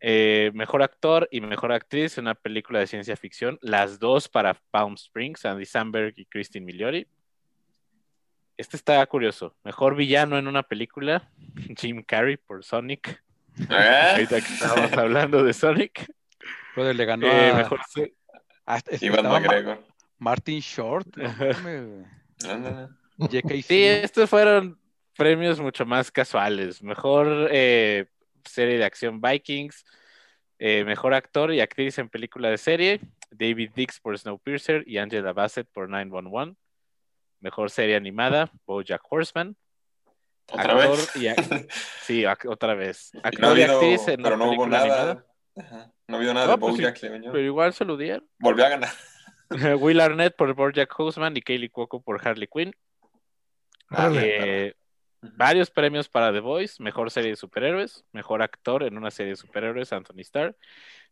Eh, mejor actor y mejor actriz en una película de ciencia ficción, las dos para Palm Springs, Andy Samberg y Christine Milioti. Este está curioso. Mejor villano en una película, Jim Carrey por Sonic. ¿Eh? Ahorita que estábamos hablando de Sonic. Brother, le ganó Eh, a, mejor Iván McGregor. Martin Short. no. Sí, estos fueron premios mucho más casuales. Mejor eh, serie de acción Vikings, eh, mejor actor y actriz en película de serie, David Dix por Snowpiercer y Angela Bassett por 911. Mejor serie animada, BoJack Horseman. ¿Otra Actor vez? y sí, otra vez. No Actor y actriz en pero no hubo nada. animada. Ajá. No ha habido nada No, de pues sí, Bojack, yo. Pero igual se lo dieron. Volvió a ganar. Will Arnett por BoJack Horseman y Kaylee Cuoco por Harley Quinn. Eh, varios premios para The Voice, mejor serie de superhéroes, mejor actor en una serie de superhéroes, Anthony Starr,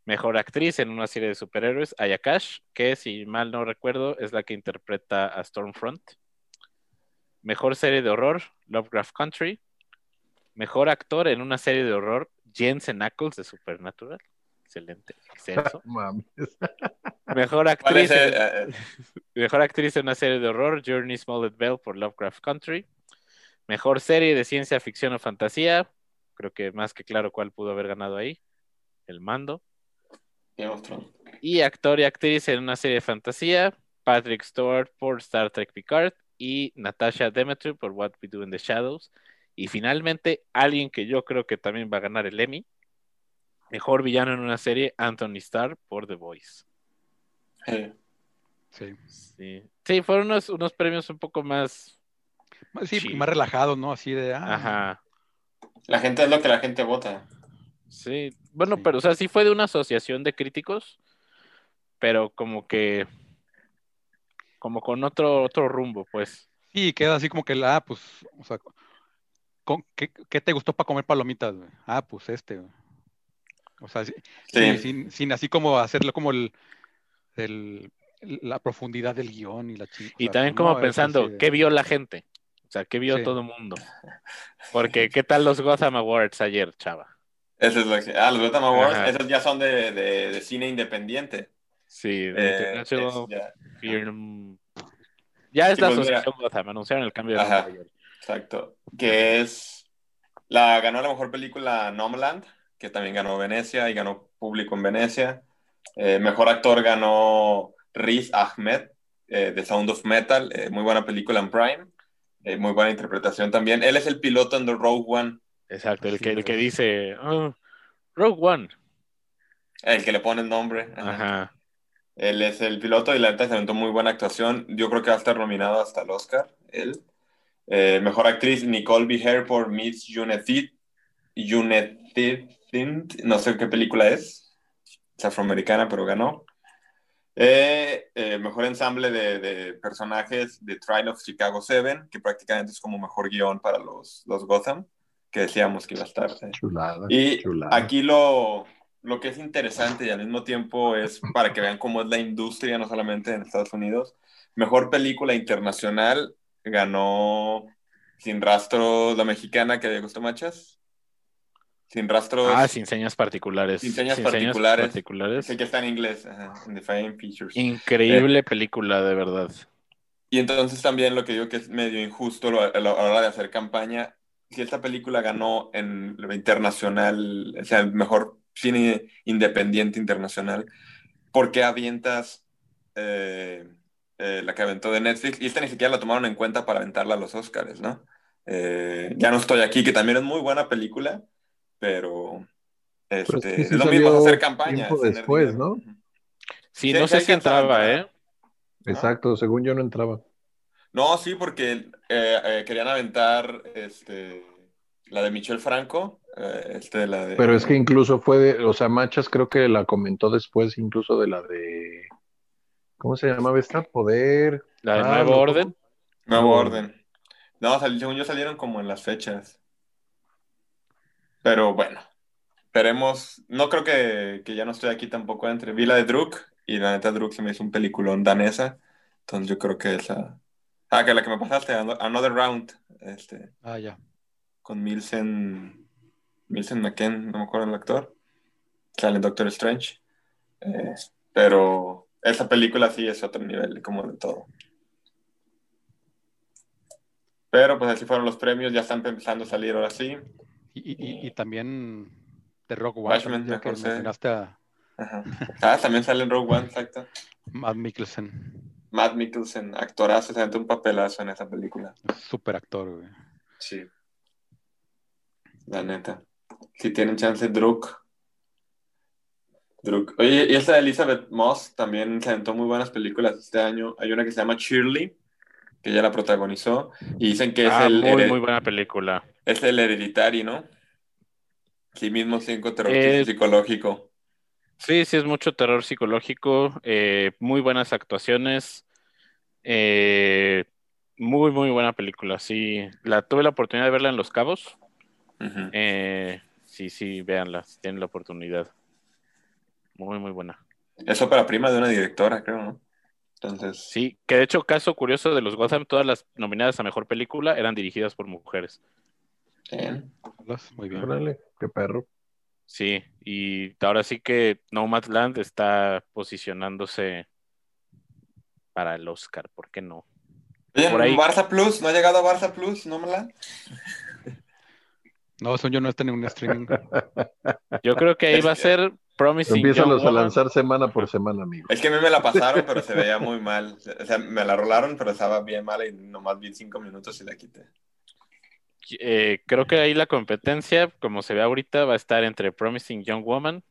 mejor actriz en una serie de superhéroes, Aya Cash, que si mal no recuerdo es la que interpreta a Stormfront. Mejor serie de horror, Lovecraft Country. Mejor actor en una serie de horror, Jensen Ackles de Supernatural. Excelente, excelso. Mames. Mejor ¿Cuál actriz, el- eh, Mejor actriz en una serie de horror, Journey Smollett Bell por Lovecraft Country. Mejor serie de ciencia ficción o fantasía. Creo que más que claro cuál pudo haber ganado ahí. El mando. Y actor y actriz en una serie de fantasía, Patrick Stewart por Star Trek Picard y Natasha Demetriou por What We Do in the Shadows. Y finalmente, alguien que yo creo que también va a ganar el Emmy. Mejor villano en una serie, Anthony Starr por The Voice. Sí. Sí. Sí, sí fueron unos, unos premios un poco más... Sí, Sí. más relajado, ¿no? Así de. ah, Ajá. La gente es lo que la gente vota. Sí, bueno, Sí. pero o sea, sí fue de una asociación de críticos, pero como que, como con otro, otro rumbo, pues. Sí, queda así como que, ah, pues, o sea, ¿con- qué, qué te gustó para comer palomitas? güey? Ah, pues este. güey. O sea, sí- sin, sin así como hacerlo como el, el- la profundidad del guion y la chingada. Y también como pensando, ¿qué vio la gente? O sea, ¿qué vio Sí. todo el mundo? Porque, ¿qué tal los Gotham Awards ayer, chava? Eso es lo que. Ah, los Gotham Awards, Ajá. esos ya son de, de, de cine independiente. Sí, Eh, es ya- Film- Ya es Sí, la pues, mira. asociación Gotham, anunciaron el cambio de Ajá. Exacto. Que es. La ganó la mejor película Nomadland, que también ganó Venecia y ganó público en Venecia. Eh, mejor actor ganó Riz Ahmed, eh, de Sound of Metal, eh, muy buena película en Prime. Eh, muy buena interpretación también. Él es el piloto en The Rogue One, Exacto, el Sí, que, el es. que dice "Oh, Rogue One. el que le pone el nombre. Ajá. Ajá. Él es el piloto y la neta se aventó muy buena actuación. Yo creo que va a estar nominado hasta el Oscar, él. Eh, mejor actriz, Nicole B. Hare por Miss United. United, no sé qué película es. Es afroamericana, pero ganó. Eh, eh, mejor ensamble de, de personajes de Trial of Chicago 7, que prácticamente es como mejor guion para los, los Gotham, que decíamos que iba a estar. eh. Chulada. Y chulada. aquí lo, lo que es interesante y al mismo tiempo es para que vean cómo es la industria, no solamente en Estados Unidos. Mejor película internacional ganó Sin Rastro, la mexicana que había gustado machas. Sin Rastros, Ah, sin señas particulares. Sin señas particulares. particulares. sé que está en inglés, ajá, en Defiant Features. Increíble película, de verdad. Y entonces también lo que digo que es medio injusto a la hora de hacer campaña, si esta película ganó en lo internacional, o sea, el mejor cine independiente internacional, ¿por qué avientas eh, eh, la que aventó de Netflix? Y esta ni siquiera la tomaron en cuenta para aventarla a los Oscars, ¿no? Eh, ya no estoy aquí, que también es muy buena película, pero este, Pero es que sí es lo mismo hacer campaña. después. ¿no? Sí, Sí, no sé si entraba, entrar. ¿eh? Exacto, según yo no entraba. No, sí, porque eh, eh, querían aventar este, la de Michel Franco, eh, este, la de... Pero es que incluso fue de, o sea, Machas creo que la comentó después incluso de la de, ¿cómo se llamaba esta? Poder. La de Ah, Nuevo no, Orden. Nuevo No. Orden. No, sal- según yo salieron como en las fechas. Pero bueno, esperemos. No creo que, que ya no estoy aquí tampoco entre. Vi la de Druk y la neta Druk se me hizo un peliculón danesa. Entonces yo creo que esa... Ah, que la que me pasaste, Ano- Another Round, este, Ah, ya. con Milsen, Milsen McKen, no me acuerdo el actor. Sale en Doctor Strange. Eh, pero esa película sí es otro nivel, como de todo. Pero pues así fueron los premios, ya están empezando a salir ahora sí. Y, y- y- y también de Rock One, Watchmen, ya que mencionaste a Ajá. Ah, también sale en Rogue One, exacto. Matt Mikkelsen. Matt Mikkelsen, actorazo, se un papelazo en esa película. Es súper actor, güey. Sí. La neta. Si tienen chance, Druk. Druk. Oye, y esta de Elizabeth Moss también se aventó muy buenas películas este año. Hay una que se llama Shirley, que ella la protagonizó. Y dicen que es, Ah, el, muy, hered- muy buena película. Es el hereditario, ¿no? Sí, mismo cinco terror Eh, psicológico. Sí, sí, es mucho terror psicológico, eh, muy buenas actuaciones, eh, muy, muy buena película. Sí, la tuve la oportunidad de verla en Los Cabos. Sí, sí, véanla, si tienen la oportunidad. Muy, muy buena. Es ópera prima de una directora, creo, ¿no? Entonces, Sí, que de hecho, caso curioso de los Gotham, todas las nominadas a mejor película eran dirigidas por mujeres. Bien. Muy bien. Órale, qué perro. Sí, y ahora sí que Nomadland está posicionándose para el Oscar, ¿por qué no? Oye, Por ahí- Barça Plus, ¿no ha llegado a Barça Plus? ¿No me la? No, son yo no está en un streaming. Yo creo que ahí va a ser Promising Empiezan Young los a lanzar semana por semana, amigo. Es que a mí me la pasaron, pero se veía muy mal. O sea, me la rolaron, pero estaba bien mala y nomás vi cinco minutos y la quité. Eh, creo que ahí la competencia, como se ve ahorita, va a estar entre Promising Young Woman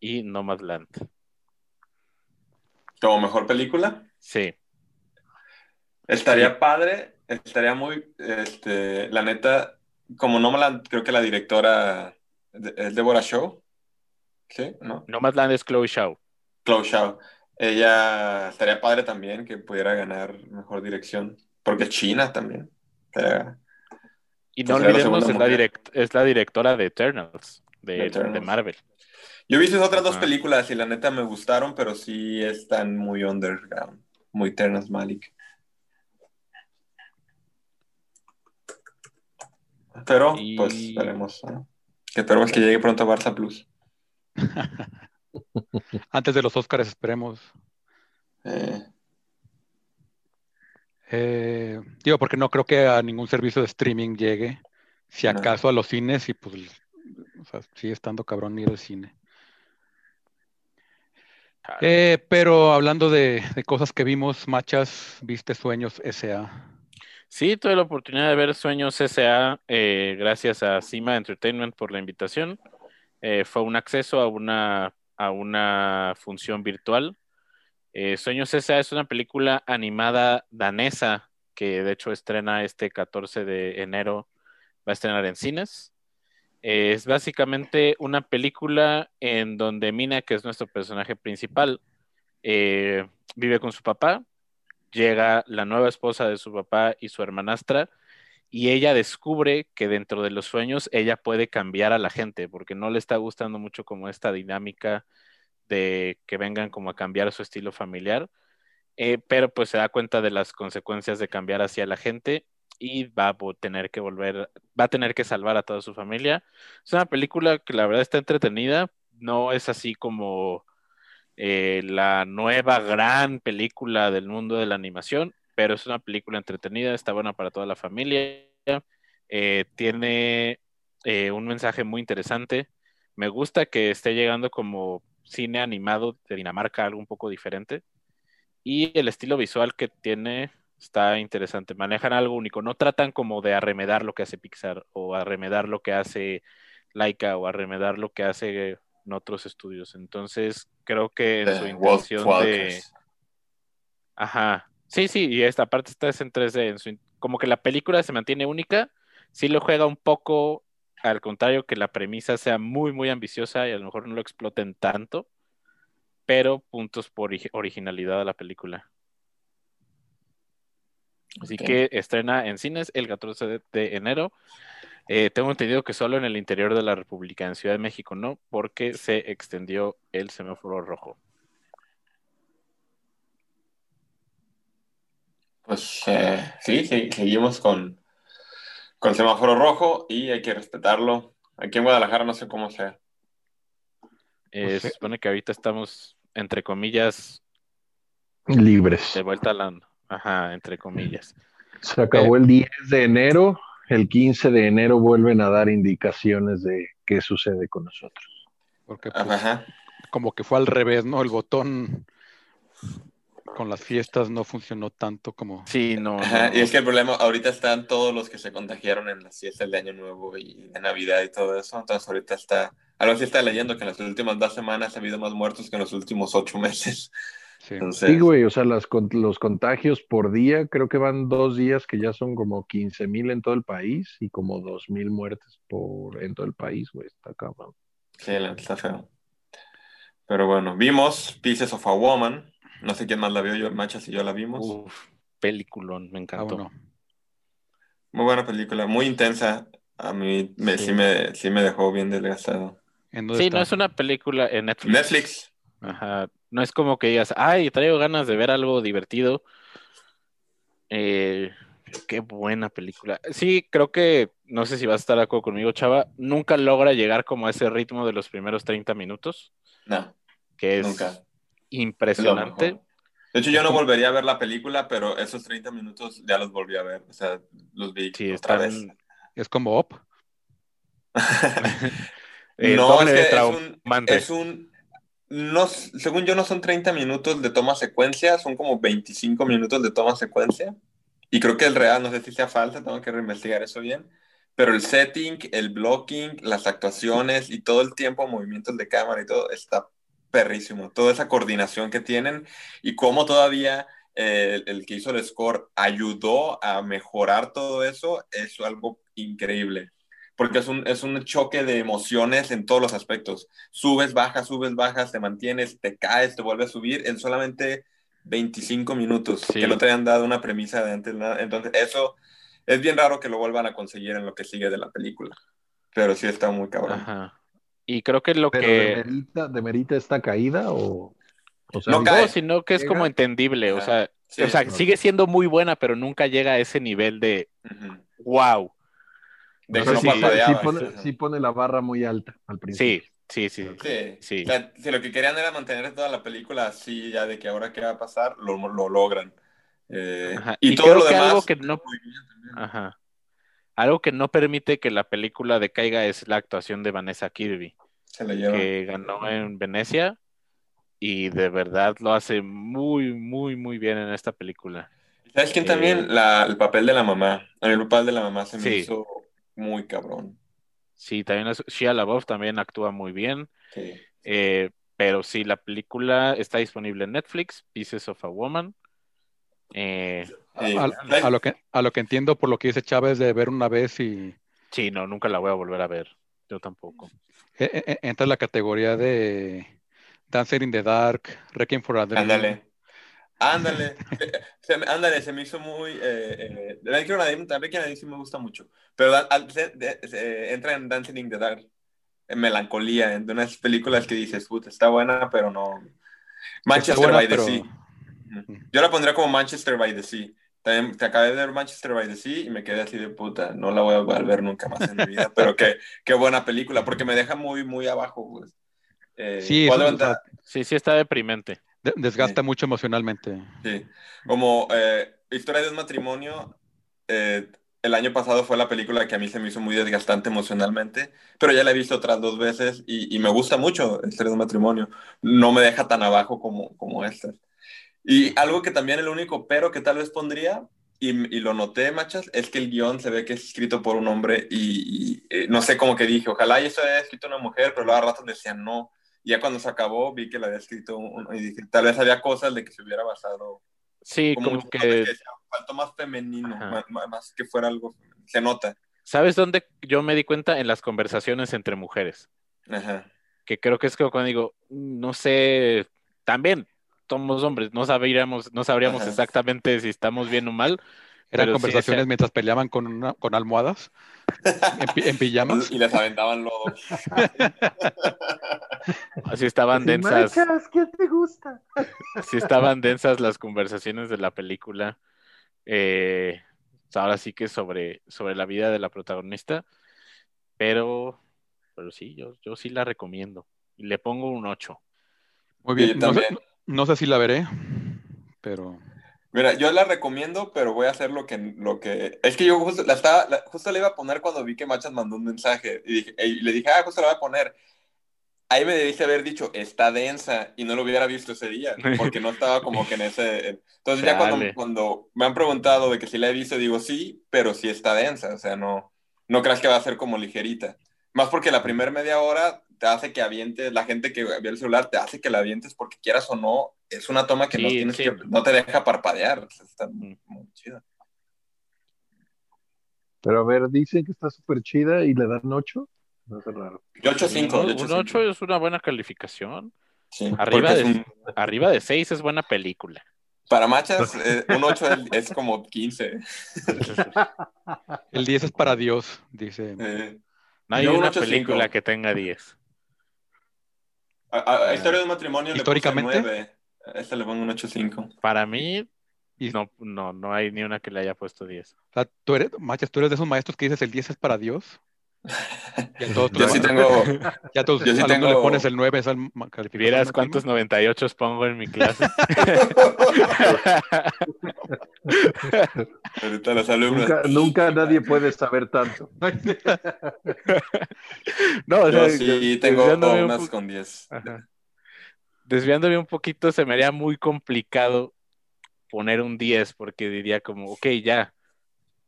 y Nomadland. Como mejor película, Sí, estaría Sí. padre, estaría muy, este, la neta, como no me la, creo que la directora es Deborah Shaw, ¿sí? ¿No? Nomadland es Chloe Shaw. Chloe Shaw. Ella estaría padre también que pudiera ganar mejor dirección, porque China también. Estaría- Y no Pues la olvidemos, es la, direct- es la directora de Eternals, de, De Eternals. de Marvel. Yo vi sus otras dos películas y la neta me gustaron, pero sí están muy underground, muy Terrence Malick. Pero, Y- pues, veremos. ¿no? Que esperemos que llegue pronto a Barça Plus. Antes de los Oscars, esperemos. Eh, Eh, digo, porque no creo que a ningún servicio de streaming llegue. Si No. acaso a los cines y pues o sea, sigue estando cabrón ir al cine. Eh, pero hablando de, de cosas que vimos, Machas, viste Sueños S.A. Sí, tuve la oportunidad de ver Sueños S.A. eh, gracias a Cima Entertainment por la invitación. Eh, fue un acceso a una, a una función virtual. Eh, Sueños S.A. es una película animada danesa que de hecho estrena este 14 de enero, va a estrenar en cines. Eh, es básicamente una película en donde Mina, que es nuestro personaje principal, eh, vive con su papá, llega la nueva esposa de su papá y su hermanastra, y ella descubre que dentro de los sueños ella puede cambiar a la gente, porque no le está gustando mucho como esta dinámica de que vengan como a cambiar su estilo familiar, eh, pero pues se da cuenta de las consecuencias de cambiar hacia la gente y va a tener que volver, va a tener que salvar a toda su familia. Es una película que la verdad está entretenida, no es así como eh, la nueva gran película del mundo de la animación, pero es una película entretenida, está buena para toda la familia, eh, tiene un mensaje muy interesante. Me gusta que esté llegando como cine animado de Dinamarca, algo un poco diferente. Y el estilo visual que tiene está interesante. Manejan algo único. No tratan como de arremedar lo que hace Pixar o arremedar lo que hace Laika o arremedar lo que hace en otros estudios. Entonces, creo que en su intención de... Ajá. Sí, sí, y esta parte está en 3D. en su Como que la película se mantiene única. Sí lo juega un poco, al contrario, que la premisa sea muy, muy ambiciosa y a lo mejor no lo exploten tanto. Pero puntos por ori- originalidad a la película. Así que estrena en cines el 14 de, de enero. Eh, tengo entendido que solo en el interior de la República, en Ciudad de México, no, porque se extendió el semáforo rojo. Pues eh, sí, sí, seguimos con, con semáforo rojo y hay que respetarlo. Aquí en Guadalajara no sé cómo sea. Eh, se eh. supone que ahorita estamos, entre comillas, Libres. de vuelta a la... Ajá, entre comillas. Se acabó el 10 de enero, el 15 de enero vuelven a dar indicaciones de qué sucede con nosotros. Porque pues, Ajá. como que fue al revés, ¿no? El botón con las fiestas no funcionó tanto como... Sí, no, Ajá, no. Y es que el problema, ahorita están todos los que se contagiaron en las fiestas de Año Nuevo y de Navidad y todo eso. Entonces ahorita está, algo así está leyendo que en las últimas dos semanas ha habido más muertos que en los últimos ocho meses. Sí. Entonces, Sí, güey, o sea, las, los contagios por día, creo que van dos días que ya son como 15 mil en todo el país y como 2 mil muertes por, en todo el país, güey, está cabrón. sí, está feo. Pero bueno, vimos Pieces of a Woman. No sé quién más la vio, yo, Machas y yo la vimos. Uf, peliculón, me Ah, encantó. bueno. Muy buena película, muy intensa. A mí me, Sí. sí. me, sí me dejó bien desgastado. ¿En dónde Sí, está? no es una película en Netflix. Netflix. Ajá. No es como que digas, ay, traigo ganas de ver algo divertido. Eh, qué buena película. Sí, creo que, no sé si vas a estar de acuerdo conmigo, Chava, nunca logra llegar como a ese ritmo de los primeros 30 minutos, No, que es nunca. Impresionante. De hecho, yo no volvería a ver la película, pero esos 30 minutos ya los volví a ver. O sea, los vi Sí, otra vez. Es como Op. eh, no, es que es un, es un- no, según yo no son 30 minutos de toma secuencia, son como 25 minutos de toma secuencia. Y creo que el real, no sé si sea falsa, tengo que reinvestigar eso bien. Pero el setting, el blocking, las actuaciones y todo el tiempo, movimientos de cámara y todo, está perrísimo. Toda esa coordinación que tienen y cómo todavía eh, el, el que hizo el score ayudó a mejorar todo eso, es algo increíble. Porque es un, es un choque de emociones en todos los aspectos. Subes, bajas, subes, bajas, te mantienes, te caes, te vuelves a subir en solamente 25 minutos, Sí. que no te hayan dado una premisa de antes. nada. Entonces, eso es bien raro que lo vuelvan a conseguir en lo que sigue de la película. Pero sí está muy cabrón. Ajá. Y creo que lo Pero que... ¿demerita, demerita esta caída o...? o sea, No cae. No, sino que es Llega. como entendible, o sea, Sí. o sea, sigue siendo muy buena, pero nunca llega a ese nivel de wow. De No si- sí, parpadeaba. pone, sí pone la barra muy alta al principio. Sí, sí, sí. Sí. Sí. O sea, si lo que querían era mantener toda la película así, ya de que ahora qué va a pasar, lo, lo logran. Eh. Y, Y todo lo que demás. algo que no- muy bien también. Ajá. Algo que no permite que la película decaiga es la actuación de Vanessa Kirby, Se la lleva. que ganó en Venecia y de verdad lo hace muy, muy, muy bien en esta película. ¿Sabes quién Eh, también? La, el papel de la mamá. A mí el papel de la mamá se me Sí. hizo muy cabrón. Sí, también es, Shia LaBeouf también actúa muy bien. Sí. Eh, pero sí, la película está disponible en Netflix, Pieces of a Woman. Eh, Sí. A, ¿Sabes? a lo que, a lo que entiendo por lo que dice Chávez de ver una vez y sí, no, nunca la voy a volver a ver. Yo tampoco. E- e- entra en la categoría de Dancer in the Dark, Requiem for a Dream. Ándale. Ándale. Se ándale, se me hizo muy. Eh, eh, Requiem for sí me gusta mucho. Pero da- al- se- de- se- entra en Dancing in the Dark. En melancolía, en unas películas que dices, puta, está buena, pero no. Manchester buena, by the pero- Sea. Yo la pondría como Manchester by the Sea. También te acabé de ver Manchester by the Sea y me quedé así de puta, no la voy a volver nunca más en mi vida, pero qué, qué buena película, porque me deja muy, muy abajo, pues. Eh, Sí, eso, o sea, Sí, sí está deprimente. de- desgasta Sí. mucho emocionalmente. Sí, como eh, Historia de un matrimonio, eh, el año pasado fue la película que a mí se me hizo muy desgastante emocionalmente, pero ya la he visto otras dos veces y, y me gusta mucho Historia de un matrimonio. No me deja tan abajo como, como esta. Y algo que también el único pero que tal vez pondría, y, y lo noté, machas, es que el guion se ve que es escrito por un hombre y, y, eh, no sé cómo que dije, ojalá y eso haya escrito una mujer, pero luego a ratos decían no. Y ya cuando se acabó vi que lo había escrito un- y dije, tal vez había cosas de que se hubiera basado Sí, como como que, faltó más femenino, más, más- que fuera algo, se nota. ¿sabes dónde yo me di cuenta? En las conversaciones entre mujeres. Ajá. Que creo que es como cuando digo, "Mm, no sé, también somos hombres, no sabríamos, no sabríamos Ajá. exactamente si estamos bien o mal. Eran sí, conversaciones mientras peleaban con, una- con almohadas, en, pi- en pijamas. Y les aventaban lodo. Así estaban Así, densas, "Machas, ¿qué te gusta? sí estaban densas las conversaciones de la película. Eh, ahora sí que sobre, sobre la vida de la protagonista. Pero, pero sí, yo, yo sí la recomiendo. Y le pongo un 8. Muy bien. yo también. no sé si la veré, pero Mira, yo la recomiendo, pero voy a hacer lo que, lo que... Es que yo justo la, estaba, la- justo la iba a poner cuando vi que Machas mandó un mensaje y, dije- y le dije, ah, justo la voy a poner. Ahí me debiste haber dicho, está densa, y no lo hubiera visto ese día, porque no estaba como que en ese... Entonces ya cuando me han preguntado de que si la he visto, digo, sí, pero sí está densa, o sea, no, no creas que va a ser como ligerita. Más porque la primera media hora te hace que avientes, la gente que ve el celular te hace que la avientes porque quieras o no, es una toma que no Sí, tienes sí. que, no te deja parpadear, está muy, muy chida. Pero a ver, dicen que está súper chida y le dan 8. No es raro. Yo 8.5, yo Un 8.5. 8 es una buena calificación. Sí, Arriba de- un- Arriba de 6 es buena película. para machas, eh, un 8 es, es como 15. el 10 es para Dios, dice. Eh, No hay una 8.5. película que tenga 10. A, a- a Historia de un matrimonio ¿Históricamente? le puse 9. A esta le pongo un 8.5. Para mí, Y- no, no, no hay ni una que le haya puesto 10. O sea, tú eres, Machas, tú eres de esos maestros que dices el 10 es para Dios. Y a todos Yo sí tengo... ya todos yo sí tengo- le pones el 9, esa ma- calificación ¿Vieras cuántos 98 pongo en mi clase? Ahorita los alumnos. Nunca, nunca nadie puede saber tanto. no, o Yo sea, sí tengo desviándome un unas po- con 10. Ajá. Desviándome un poquito, se me haría muy complicado poner un 10 porque diría como, ok, ya,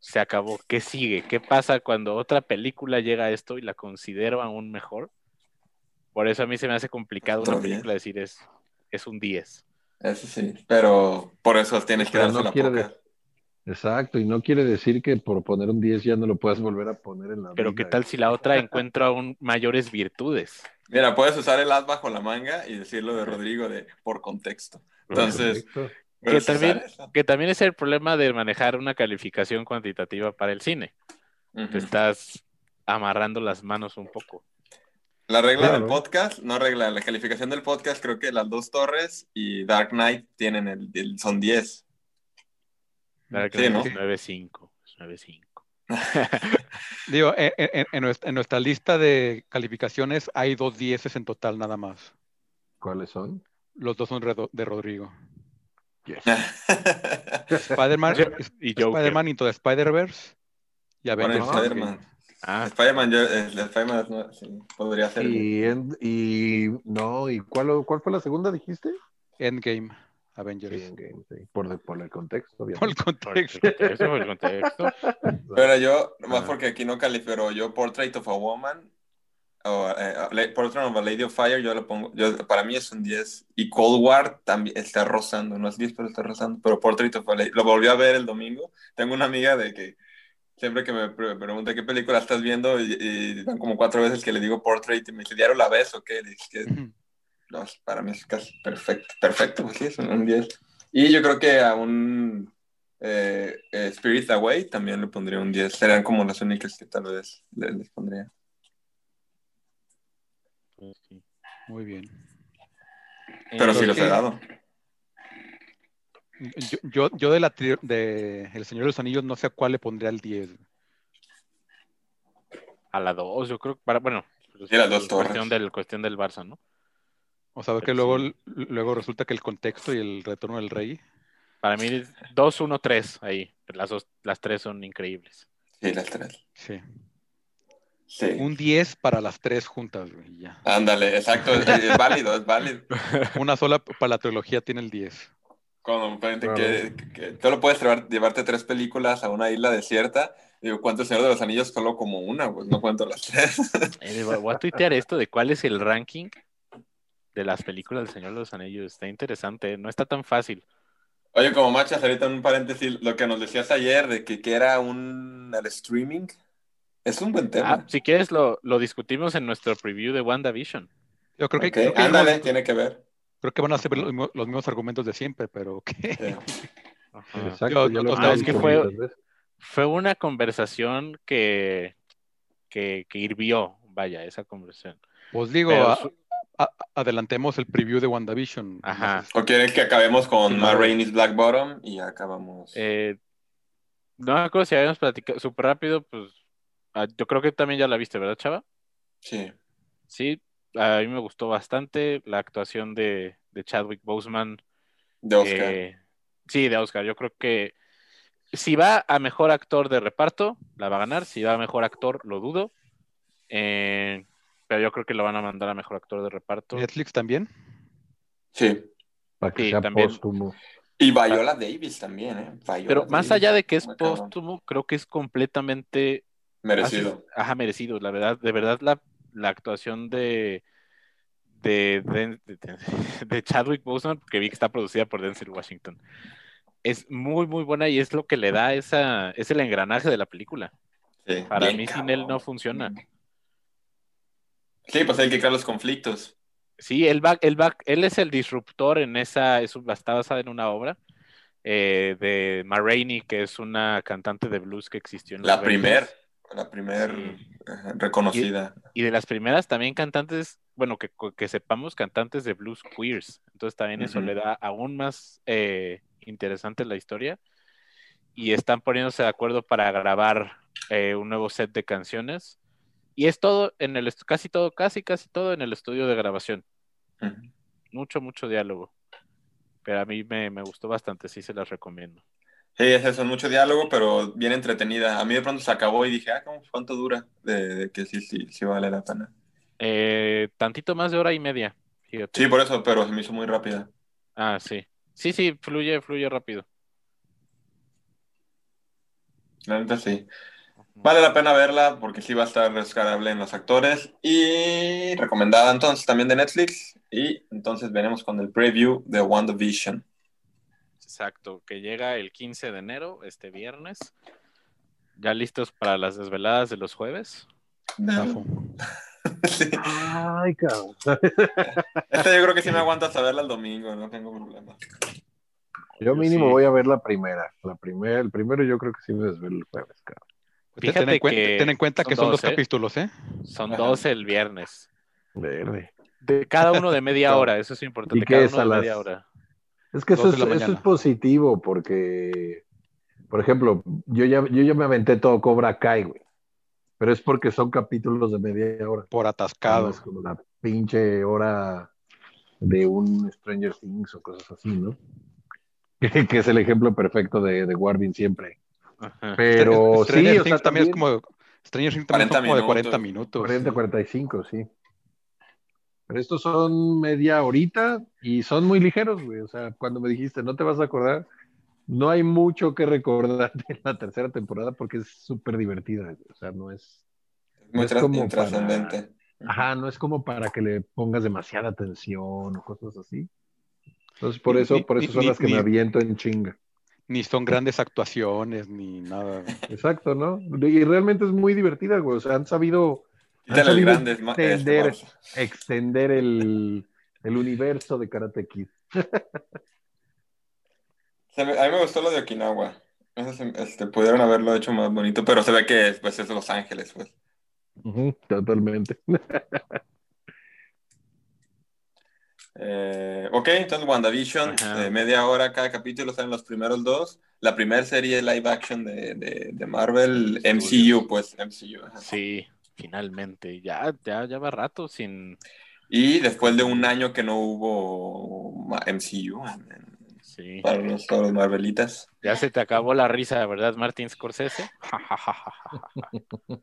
se acabó. ¿Qué sigue? ¿Qué pasa cuando otra película llega a esto y la considero aún mejor? Por eso a mí se me hace complicado una 10. película decir es, es un 10. Eso sí, pero por eso tienes que darse no la quiere poca. de- Exacto, y no quiere decir que por poner un 10 ya no lo puedas volver a poner en la Pero vida. ¿qué tal si la otra encuentra aún mayores virtudes? Mira, puedes usar el as bajo la manga y decirlo de Rodrigo de por contexto. Entonces. Que también-. Que también es el problema de manejar una calificación cuantitativa para el cine. Te estás amarrando las manos un poco. La regla Claro. del podcast, no regla, la calificación del podcast, creo que las dos torres y Dark Knight tienen el, el- son 10. Claro que Sí, ¿no? 9.5. es 9.5. Digo, en, en- en nuestra, en nuestra lista de calificaciones hay dos dieces en total nada más. ¿Cuáles son? Los dos son de Rodrigo. Yes. Spider-Man, Y Joker. Spider-Man Into the Spider-Verse y Bueno, Avengers. Spider-Man. Ah, Spider-Man, yo- el de Spider-Man no, sí, podría ser. Y, en- y no, ¿y cuál, cuál fue la segunda, dijiste? Endgame. Avengers. Sí, Endgame, sí. Por, por el contexto, Por obviamente. el Por el contexto. por el contexto. Pero yo, nomás Ah. porque aquí no califico, yo Portrait of a Woman, eh, La- Portrait of a Lady of Fire, yo lo pongo, yo, para mí es un 10. Y Cold War también está rozando, no es 10, pero está rozando. Pero Portrait of a Lady, lo volví a ver el domingo. Tengo una amiga de que siempre que me pre- pregunta qué película estás viendo, y, y dan como cuatro veces que le digo Portrait, y me dice, ¿diario la ves o qué? Le dije, que no, para mí es casi perfecto, perfecto, pues sí, es un, un 10. Y yo creo que a un eh, eh, Spirit Away también le pondría un 10. Serían como las únicas que tal vez le- les, pondría. Sí. Muy bien. Pero sí los he dado. Yo, yo, yo de la de El Señor de los Anillos no sé a cuál le pondría el 10. A la 2, yo creo que para, bueno, pues, Sí, las dos cuestión del, cuestión del Barça, ¿no? O sea, que Pero luego, sí. luego resulta que el contexto y el retorno del rey. Para mí, 2, 1, 3 ahí. Las, dos, las tres son increíbles. Sí, las tres. Sí. Sí. Un 10 para las tres juntas, güey, y ya. Ándale, exacto, es, es válido, es válido. Una sola para la trilogía tiene el 10. Como frente Claro. que, que, solo puedes llevar- llevarte tres películas a una isla desierta. Digo, ¿cuánto Señor de los Anillos? Solo como una, pues no cuento las tres. Eh, voy a tuitear esto de cuál es el ranking de las películas del Señor de los Anillos. Está interesante, ¿eh? no está tan fácil. Oye, como machas, ahorita en un paréntesis, lo que nos decías ayer de que, que era un el streaming, es un buen tema. Ah, si quieres, lo, lo discutimos en nuestro preview de WandaVision. Yo creo que, Ok, creo que, Ándale, vamos- tiene que ver. creo que van a ser los, mismos- los mismos argumentos de siempre, pero. Sí. Ajá. Exacto, Yo- lo es que fue-. Fue una conversación que, que, que hirvió, vaya, esa conversación. Pues digo, Pero a- su- a- adelantemos el preview de WandaVision. Ajá. ¿O quieren que acabemos con Sí, Ma claro. Rainey's Black Bottom y ya acabamos? Eh, no me acuerdo si habíamos platicado súper rápido, pues ah, yo creo que también ya la viste, ¿verdad, Chava? Sí. Sí, a mí me gustó bastante la actuación de, de Chadwick Boseman. De Oscar. Eh, sí, de Oscar. Yo creo que si va a mejor actor de reparto, la va a ganar. Si va a mejor actor, lo dudo. Eh, pero yo creo que lo van a mandar a mejor actor de reparto. Netflix también. Sí. Para que Sí, sea también. póstumo. Y Viola Davis también, ¿eh? Viola Pero más allá de que es póstumo, creo que es completamente Merecido. Ajá, merecido, la verdad, de verdad la, la actuación de de, de, de- de Chadwick Boseman, que vi que está producida por Denzel Washington, es muy muy buena y es lo que le da esa, es el engranaje de la película. Sí. Para mí sin él no funciona. Sí, pues hay que crear los conflictos. Sí, él va, él va, él es el disruptor en esa, es, está basada en una obra eh, de Ma Rainey, que es una cantante de blues que existió en La 20s. La primer Sí. ajá, reconocida. y de las primeras también cantantes, bueno, que, que sepamos cantantes de blues queers. Entonces también eso le da aún más eh, interesante la historia. Y están poniéndose de acuerdo para grabar eh, un nuevo set de canciones. Y es todo en el, casi todo, casi, casi todo en el estudio de grabación. Mucho, mucho diálogo. Pero a mí me, me gustó bastante, sí se las recomiendo. Sí, es eso, mucho diálogo, pero bien entretenida. A mí de pronto se acabó y dije, ah, ¿cómo- ¿cuánto dura? De, de que sí, sí, sí vale la pena. Eh, tantito más de hora y media, fíjate. Sí, por eso, pero se me hizo muy rápida. Ah, sí. Sí, sí, fluye, fluye rápido. La neta sí. Vale la pena verla porque sí va a estar descargable en los actores y recomendada entonces también de Netflix. Y entonces venimos con el preview de WandaVision. Exacto, que llega el 15 de enero, este viernes. Ya listos para las desveladas de los jueves. Sí. Ay, cabrón. Esta yo creo que sí me aguanta hasta verla el domingo, no tengo problema. Yo mínimo sí. voy a ver la primera. La primera, el primero yo creo que sí me desvelo el jueves, cabrón. Pues Fíjate ten, en que ten en cuenta son que son dos, dos capítulos, ¿eh? Son. 12 el viernes. Verde. De cada uno de media hora, eso es importante. ¿Y qué cada es uno a de las- media hora. Es que eso es, eso es positivo porque, por ejemplo, yo ya, yo ya me aventé todo Cobra Kai, güey. Pero es porque son capítulos de media hora. Por atascado. es como la pinche hora de un Stranger Things o cosas así, ¿no? Que, que es el ejemplo perfecto de, de Guardian siempre. Ajá. Pero sí, Stranger o sea, Things también es como. Stranger Things también 40 son como de minutos. 40 minutos. 40, 45, sí. Pero estos son media horita y son muy ligeros, güey. O sea, cuando me dijiste, no te vas a acordar, no hay mucho que recordar de la tercera temporada porque es súper divertida. güey. O sea, no es. Muy Es como intrascendente. Ajá, no es como para que le pongas demasiada atención o cosas así. Entonces, por Ni- eso, ni- por eso ni- son las que ni- me aviento en chinga. Ni son grandes actuaciones, ni nada. Exacto, ¿no? Y realmente es muy divertida, güey. O sea, han sabido grande, ma- este, extender, el, el universo de Karate Kid. Se me- a mí me gustó lo de Okinawa. Eso se- este, pudieron haberlo hecho más bonito, pero se ve que pues, es Los Ángeles, pues. Totalmente. Eh, ok, entonces WandaVision, de media hora cada capítulo, salen los primeros dos. La primera serie live action de, de, de Marvel, MCU, pues, MCU. ajá. Sí, finalmente. Ya, ya, ya va rato sin. Y después de un año que no hubo MCU Sí. para los, todos los Marvelitas. Ya se te acabó la risa, ¿verdad, Martin Scorsese?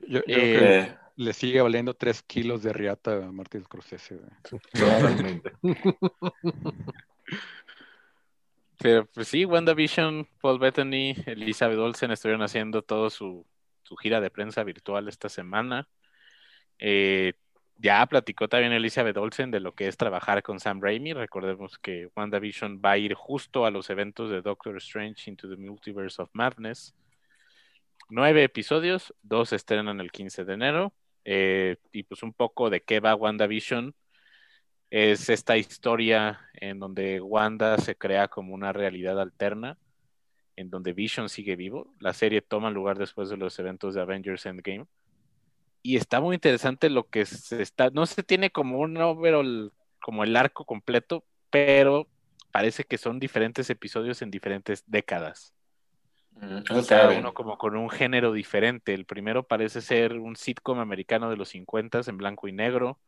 Yo, yo Eh, creo que Eh, le sigue valiendo tres kilos de riata a Martin Scorsese. güey. Totalmente. Pero pues sí, WandaVision, Paul Bettany, Elizabeth Olsen estuvieron haciendo toda su, su gira de prensa virtual esta semana. Eh, ya platicó también Elizabeth Olsen de lo que es trabajar con Sam Raimi. Recordemos que WandaVision va a ir justo a los eventos de Doctor Strange Into the Multiverse of Madness. Nueve episodios, dos estrenan el 15 de enero. Eh, y pues un poco de qué va WandaVision es esta historia en donde Wanda se crea como una realidad alterna, en donde Vision sigue vivo. La serie toma lugar después de los eventos de Avengers Endgame. Y está muy interesante lo que se está, no se tiene como un overall, como el arco completo, pero parece que son diferentes episodios en diferentes décadas. mm, Cada bien. uno como con un género diferente. El primero parece ser un sitcom americano de los 50 en blanco y negro.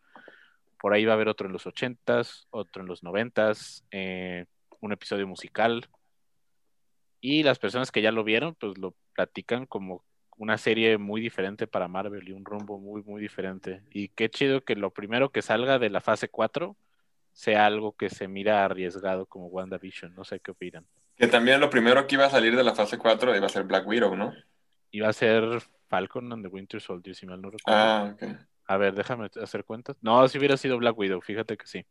Por ahí va a haber otro en los 80s, otro en los 90s, eh, un episodio musical. Y las personas que ya lo vieron, pues lo platican como una serie muy diferente para Marvel y un rumbo muy, muy diferente. Y qué chido que lo primero que salga de la fase 4 sea algo que se mira arriesgado como WandaVision. No sé qué opinan. Que también lo primero que iba a salir de la fase 4 iba a ser Black Widow, ¿no? Iba a ser Falcon and the Winter Soldier, si mal no recuerdo. Ah, ok. A ver, déjame hacer cuentas. No, si hubiera sido Black Widow, fíjate que sí.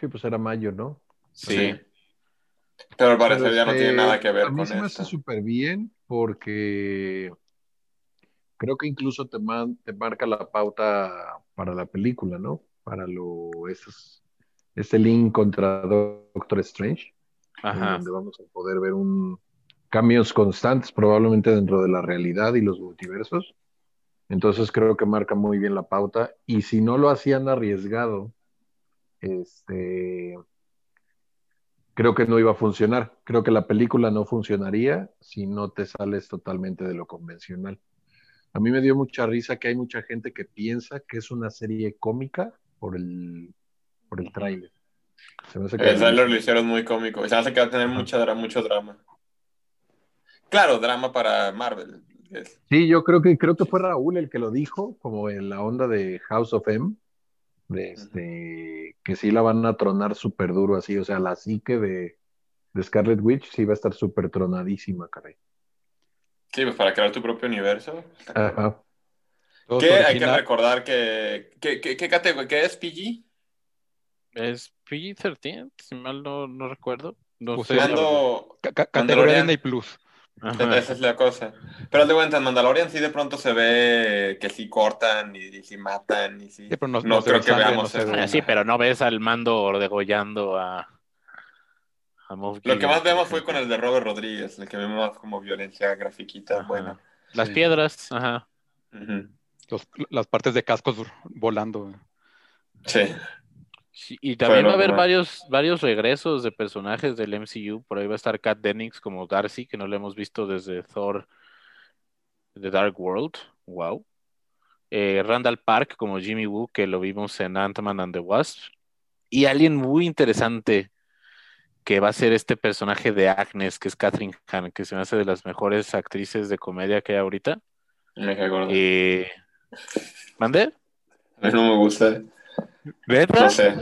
Sí, pues era mayo, ¿no? Sí. Pero al parecer Pero, ya no tiene nada que ver A mí con se me hace súper bien porque creo que incluso te, man- te marca la pauta para la película, ¿no? Para lo esos, este link contra Doctor Strange, Ajá. donde vamos a poder ver un cambios constantes probablemente dentro de la realidad y los multiversos. Entonces creo que marca muy bien la pauta y si no lo hacían arriesgado, este creo que no iba a funcionar. Creo que la película no funcionaría si no te sales totalmente de lo convencional. A mí me dio mucha risa que hay mucha gente que piensa que es una serie cómica por el, por el tráiler. Se me hace que- El trailer lo hicieron muy cómico. Se hace que va a tener mucha, mucho drama. Claro, drama para Marvel. Sí, yo creo que creo que fue Raúl el que lo dijo, como en la onda de House of M, de este, que sí la van a tronar súper duro así, o sea, la psique de, de Scarlet Witch sí va a estar súper tronadísima, caray. Sí, pues para crear tu propio universo. Ajá. Que hay que recordar que. ¿Qué, qué, qué categoría? ¿Qué es PG? Es PG-13, si mal no, no recuerdo. No Pues sé. categoría. Disney Plus. Ajá. Esa es la cosa. Pero de cuenta, en Mandalorian sí de pronto se ve que sí cortan y, y sí matan y sí. Sí, pero no- no no se creo que sangre, veamos no eso. ve- sí, pero no ves al mando degollando a, a Moff Lo que más vemos fue con el de Robert Rodríguez, el que vemos más como violencia grafiquita Ajá. buena. Las Sí. piedras, ajá. Los- las partes de cascos volando. Sí. Sí, y también Pero, va a haber bueno. varios, varios regresos de personajes del MCU. Por ahí va a estar Kat Dennings como Darcy, que no le hemos visto desde Thor The Dark World. Wow. Eh, Randall Park como Jimmy Woo, que lo vimos en Ant-Man and the Wasp. Y alguien muy interesante que va a ser este personaje de Agnes, que es Catherine Hahn, que se me hace de las mejores actrices de comedia que hay ahorita. Me. Eh, ¿Mandé? A mí no me gusta. ¿Neta? No sé.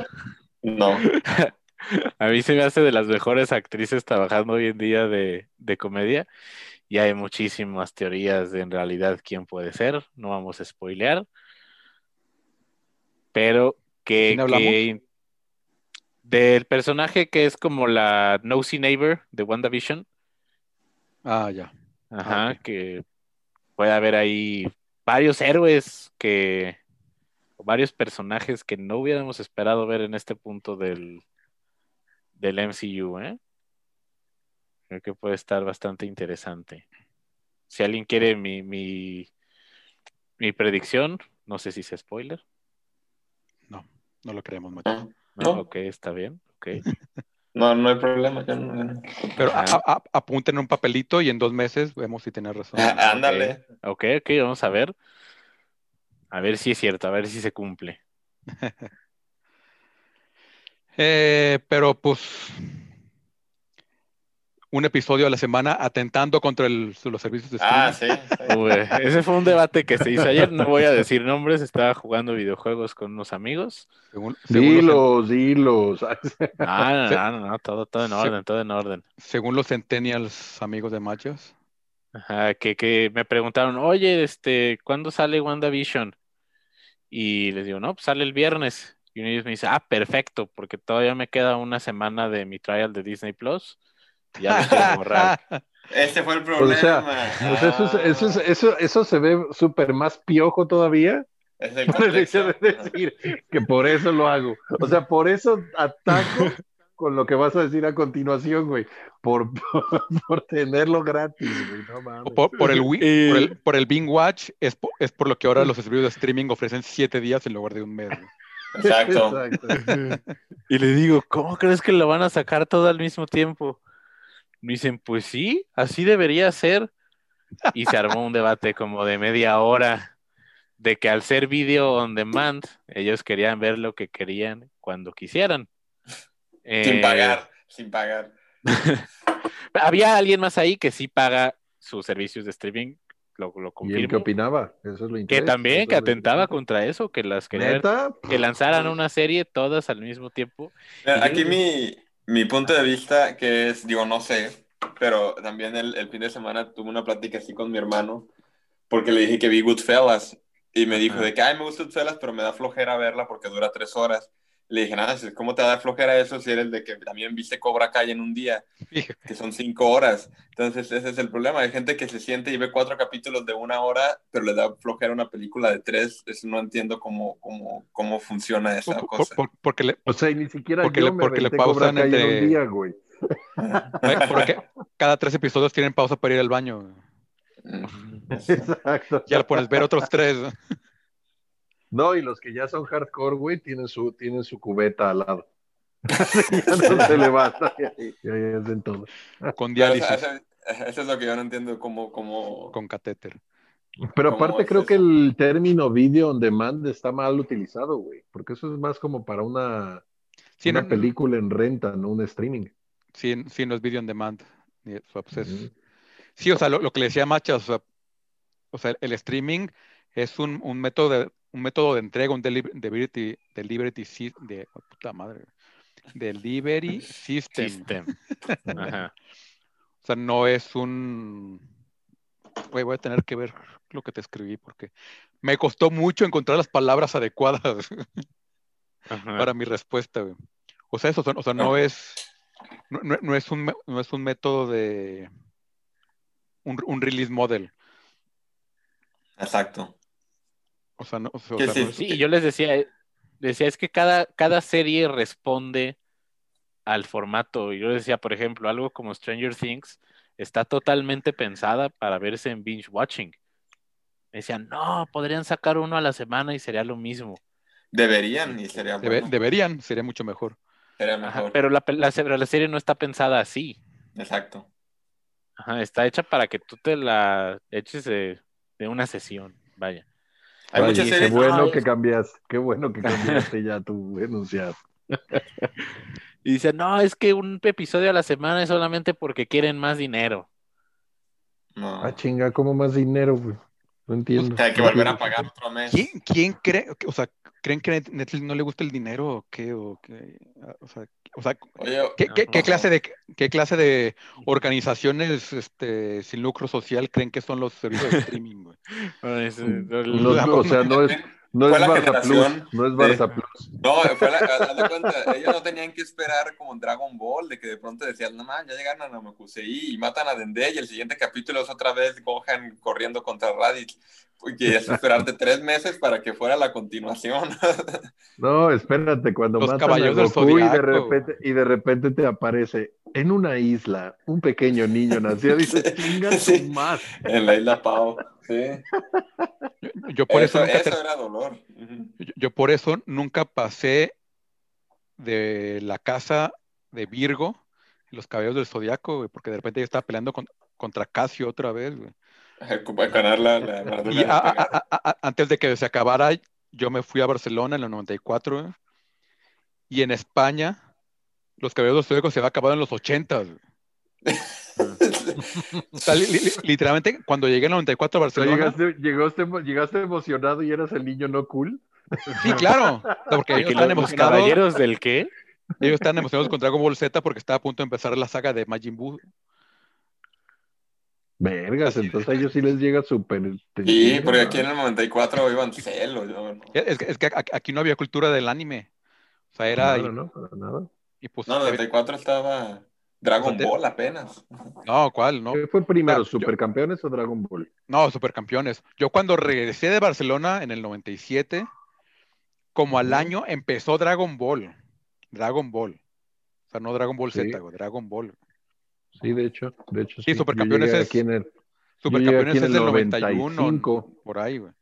No. A mí se me hace de las mejores actrices trabajando hoy en día de, de comedia. Y hay muchísimas teorías de en realidad quién puede ser. No vamos a spoilear. Pero que, que- del personaje que es como la Nosy Neighbor de WandaVision. Ah, ya. Ajá, Ah, que puede haber ahí varios héroes que, varios personajes que no hubiéramos esperado ver en este punto del, del MCU, ¿eh? Creo que puede estar bastante interesante. Si alguien quiere mi, mi, mi predicción, no sé si es spoiler. No lo creemos, macho. No, No, No. ok, está bien. ok. no, no hay problema. yo no- no. Pero a- Ajá. a- a- apunten un papelito y en dos meses vemos si tenés razón. Ah, Ándale. Ok, ok, vamos a ver. A ver si es cierto, a ver si se cumple. Eh, pero pues un episodio a la semana atentando contra el- los servicios de Ah, streaming. sí. sí. Uy, ese fue un debate que se hizo ayer. No voy a decir nombres, estaba jugando videojuegos con unos amigos. según, según los, Dilos, dilos. Ah, no, no, no, no, todo, todo en Se- orden, todo en orden. según los centennials amigos de machos. Ajá, que, que me preguntaron, oye, este, ¿cuándo sale WandaVision? Y les digo, no, pues sale el viernes. Y uno de ellos me dice, ah, perfecto, porque todavía me queda una semana de mi trial de Disney Plus. y Ya lo quiero borrar. Ese fue el O problema. sea, pues eso, es- eso, es- eso, eso se ve súper más piojo todavía. Es el Por el hecho contexto. de decir que por eso lo hago. O sea, por eso ataco con lo que vas a decir a continuación, güey. Por, por, por tenerlo gratis, güey. No mames. Por, por el, Wii- Eh. por el por el Bing Watch es, po- es por lo que ahora los servicios de streaming ofrecen siete días en lugar de un mes. güey. Exacto. Exacto. Y le digo, ¿cómo crees que lo van a sacar todo al mismo tiempo? Me dicen, pues sí, así debería ser. Y se armó un debate como de media hora de que al ser video on demand, ellos querían ver lo que querían cuando quisieran. Sin Eh, pagar, sin pagar. Había alguien más ahí que sí paga sus servicios de streaming, lo, lo ¿Y él qué confirmo. opinaba? Eso es lo Que también, Eso que atentaba contra eso, que las que lanzaran una serie todas al mismo tiempo. Yo Aquí mi, mi punto de vista, que es, digo, no sé, pero también el, el fin de semana tuve una plática así con mi hermano, porque le dije que vi Goodfellas, y me dijo de que, ay, me gusta Goodfellas, pero me da flojera verla porque dura tres horas. Le dije, nada, ¿cómo te da flojera eso si eres de que también viste Cobra Kai en un día, que son cinco horas? Entonces, ese es el problema. Hay gente que se siente y ve cuatro capítulos de una hora, pero le da flojera una película de tres. Eso no entiendo cómo, cómo, cómo funciona esa Por- cosa. por- porque le, O sea, ni siquiera Porque yo le- me porque le aventé Cobra pausan Kai en entre- un día, güey. porque cada tres episodios tienen pausa para ir al baño. Mm. Exacto. Ya lo pones ver otros tres. ¿No? Y los que ya son hardcore, güey, tienen su, tienen su cubeta al lado. ya no se levanta. Ya, ya hacen todo. Con diálisis, eso, eso es lo que yo no entiendo, cómo, cómo... con catéter. Pero ¿Cómo aparte es creo eso? que el término video on demand está mal utilizado, güey. Porque eso es más como para una, Sí, una película en renta, no un streaming. sí, sí, no es video on demand. ni- o sea, pues es-. Sí, o sea, lo, lo que le decía Macha, o sea, o sea, el streaming es un, un método de, un método de entrega, un deli- delivery, delivery, de, oh, puta madre, delivery system. System. Ajá. O sea, no es un, voy a tener que ver lo que te escribí porque me costó mucho encontrar las palabras adecuadas Ajá. para mi respuesta, güey. O sea, eso, o sea, no es, no, no- no es un, no es un método de un, un release model. Exacto. O sea, no, o sea, Que o sea, sí, no es- Sí, yo les decía, eh, decía, es que cada, cada serie responde al formato. Yo les decía, por ejemplo, algo como Stranger Things está totalmente pensada para verse en binge watching. Me decían, no, podrían sacar uno a la semana y sería lo mismo. Deberían y sería debe- bueno. deberían, sería mucho mejor. Sería Ajá, mejor. pero la, la, se- la serie no está pensada así. Exacto. Ajá, está hecha para que tú te la eches de, de una sesión. Vaya. Hay Ay, muchas qué series. bueno no, que es- cambiaste, qué bueno que cambiaste ya tu enunciado. Y dicen, no, es que un episodio a la semana es solamente porque quieren más dinero. No. Ah, chinga, como más dinero, güey. No entiendo. Que hay que volver a pagar otro mes. ¿Quién, quién cree, o sea, creen que Net- Netflix no le gusta el dinero o qué? O, qué? o sea, o sea, Oye, ¿qué, qué- clase de, ¿qué clase de organizaciones este, sin lucro social creen que son los servicios de streaming? güey? O sea, no es, no Fue es la Barça Plus, no es de- Barça Plus. No, fue la, haz de cuenta, ellos no tenían que esperar como en Dragon Ball, de que de pronto decían, no man, ya llegaron a Namekusei y matan a Dende y el siguiente capítulo es otra vez Gohan corriendo contra Raditz. Porque es esperarte tres meses para que fuera la continuación. No, espérate, cuando Los matan a caballeros del Goku y de, Zodiaco. repente, y de repente te aparece en una isla un pequeño niño nació, dices, chinga tu Sí. madre. en la isla Pau. Sí. Yo por eso, eso, nunca eso era dolor. Yo, yo por eso nunca pasé de la casa de Virgo, los caballeros del Zodiaco, güey, porque de repente yo estaba peleando con- contra Casio otra vez, güey. Ganar la, la Y a- a- a- a- antes de que se acabara, yo me fui a Barcelona en el 94, güey, y en España, los caballeros Zodiaco se había acabado en los 80. güey. O sea, li- li- literalmente, cuando llegué en el 94 a Barcelona, llegaste, llegaste, llegaste emocionado y eras el niño no cool. sí, claro, porque ellos están los emocionados, caballeros del qué? ellos están emocionados con Dragon Ball Z porque estaba a punto de empezar la saga de Majin Buu. Vergas, entonces a ellos sí les llega súper. Sí, porque aquí en el 94 iban celo. Yo, ¿no? Es, que- es que ac- aquí no había cultura del anime. O sea, era. Nada, no, para nada. y, pues, No, en el 94 estaba Dragon Ball apenas. no, ¿cuál? No, ¿Qué fue primero, Ah, yo- Supercampeones o Dragon Ball? no, supercampeones. Yo cuando regresé de Barcelona en el 97, como al año empezó Dragon Ball. Dragon Ball. O sea, no Dragon Ball Sí. Z, Dragon Ball. Sí, de hecho, de hecho Sí, sí. Supercampeones es- aquí en el, Supercampeones aquí en es el del 91, 95. por ahí, güey.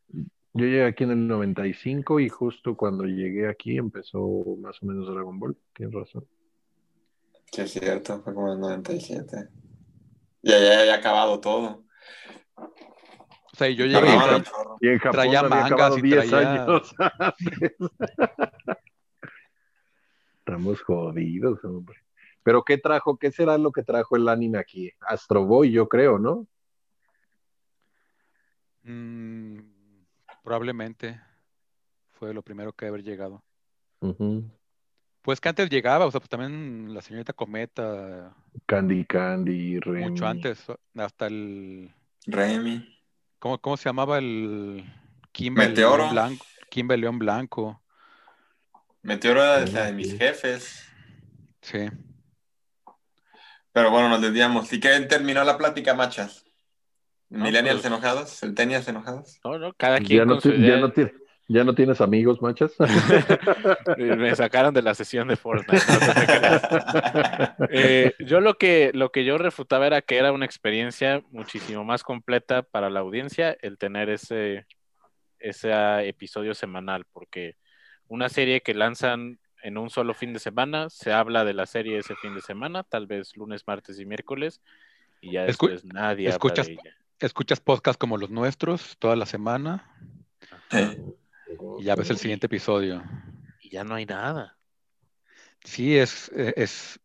yo llegué aquí en el 95 y justo cuando llegué aquí empezó más o menos Dragon Ball. Tienes razón. Sí, es cierto, fue como en el 97. Ya, ya había acabado todo. O sea, y yo llegué. Chorro. Y en Japón Traía había mangas y 10 traía- años. Estamos jodidos, hombre. Pero ¿qué trajo? ¿Qué será lo que trajo el anime aquí? Astro Boy, yo creo, ¿no? mm, probablemente fue lo primero que haber llegado. Pues que antes llegaba, o sea, pues también la señorita Cometa, Candy Candy, Remy. mucho antes, hasta el, Remy. ¿cómo, cómo se llamaba el Kimber Meteoro. León Blanco? Kimber León Blanco, Meteoro era la de mis sí. jefes. sí. Pero bueno, nos desviamos. ¿Y qué terminó la plática, machas? ¿Millennials pues- enojados? ¿Centennials enojados? No, no, cada quien Ya no, con su ti- idea. ya, no ya no tienes amigos, machas. Me sacaron de la sesión de Fortnite. no te creas. Eh, yo lo que, lo que yo refutaba era que era una experiencia muchísimo más completa para la audiencia el tener ese, ese episodio semanal, porque una serie que lanzan en un solo fin de semana, se habla de la serie ese fin de semana, tal vez lunes, martes y miércoles, y ya Escu- después nadie escuchas- habla de ella. Escuchas podcasts como los nuestros toda la semana y ya ves el siguiente episodio. Y ya no hay nada. Sí, es, eh, es,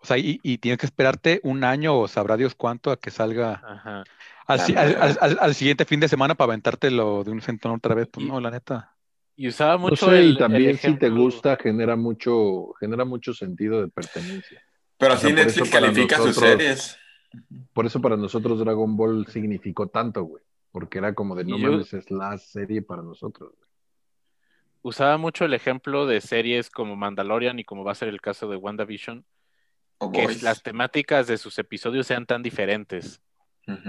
o sea, y, y tienes que esperarte un año o sabrá Dios cuánto a que salga Ajá. al, al- al- al- al siguiente fin de semana para aventártelo de un centón otra vez. Pues Y- no, la neta. Y usaba No mucho sé, el, y también el si te ejemplo- gusta, genera mucho, genera mucho sentido de pertenencia. Pero O así sea, Netflix califica sus series. Por eso para nosotros Dragon Ball significó tanto, güey. Porque era como de no mames, es la serie para nosotros. güey. usaba mucho el ejemplo de series como Mandalorian y como va a ser el caso de WandaVision, O que Boys. las temáticas de sus episodios sean tan diferentes.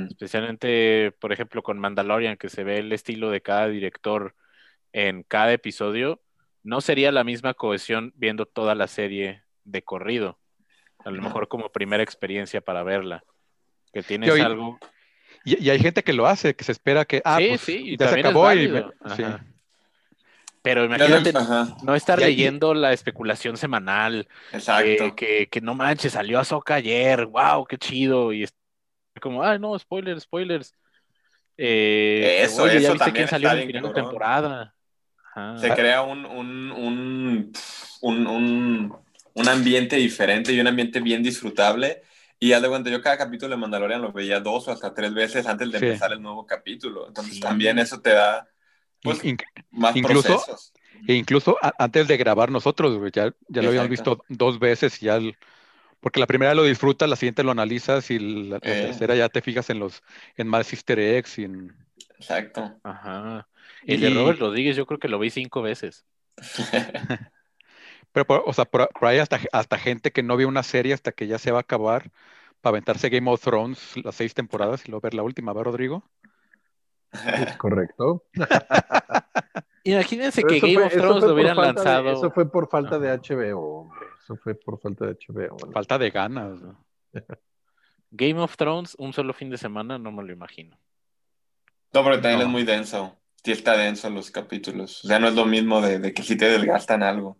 Especialmente, por ejemplo, con Mandalorian, que se ve el estilo de cada director en cada episodio, no sería la misma cohesión viendo toda la serie de corrido. A lo mejor como primera experiencia para verla. Que tienes Yo- y- algo. Y, y hay gente que lo hace, que se espera que, ah, sí, pues sí, y ya se acabó y me- sí. Pero imagínate Ajá, no estar ahí- leyendo la especulación semanal, exacto. que, que, que no manches, salió Ahsoka ayer, wow, qué chido, y es como, ah, no, spoilers, spoilers. Eh, Eso, oye, eso ¿ya viste también quién salió en el final de temporada? Ajá. Se crea un, un, un, un, un- un ambiente diferente y un ambiente bien disfrutable. Y haz de cuenta, yo cada capítulo de Mandalorian lo veía dos o hasta tres veces antes de Sí. empezar el nuevo capítulo. Entonces Sí. también eso te da pues, In- más incluso- procesos. E incluso a- antes de grabar nosotros, güey, ya, ya lo habíamos visto dos veces y ya el- porque la primera lo disfrutas, la siguiente lo analizas y la, la Eh. tercera ya te fijas en los en más easter eggs y en- Exacto. Ajá. El de Y- Robert Rodríguez yo creo que lo vi cinco veces. pero por, o sea, por, por ahí hasta, hasta gente que no vio una serie hasta que ya se va a acabar para aventarse Game of Thrones las seis temporadas y luego ver la última, ¿verdad, Rodrigo? Es correcto. Imagínense Pero que Game fue- of eso Thrones fue lo por hubieran falta de- lanzado. eso fue por falta de HBO, hombre. Eso fue por falta de HBO. ¿no? Falta de ganas. ¿no? Game of Thrones, un solo fin de semana, no me lo imagino. No, pero también No. es muy denso. Sí está denso los capítulos. O sea, no es lo mismo de, de que si te desgastan algo.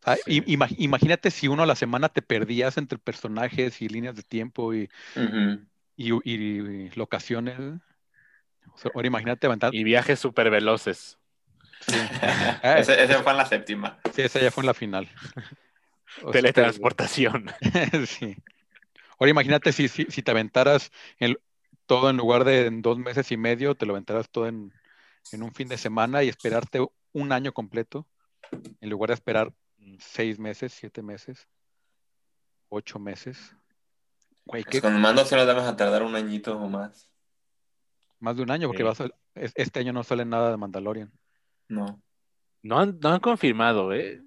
O sea, Sí. i- ima- imagínate si uno a la semana te perdías entre personajes y líneas de tiempo y, y, y- y locaciones. O sea, ahora imagínate aventar. Y viajes súper veloces. Ah, ese, ese fue en la séptima. Sí, esa ya fue en la final. O sea, Teletransportación. sí. Ahora imagínate si, si, si te aventaras en- todo en lugar de en dos meses y medio, te lo aventaras todo en, en un fin de semana y esperarte un año completo, en lugar de esperar seis meses, siete meses, ocho meses. Güey, Pues con mando vamos a tardar un añito o más. Más de un año, porque Sí. va a este año no sale nada de Mandalorian. No. No han, no han confirmado, ¿eh?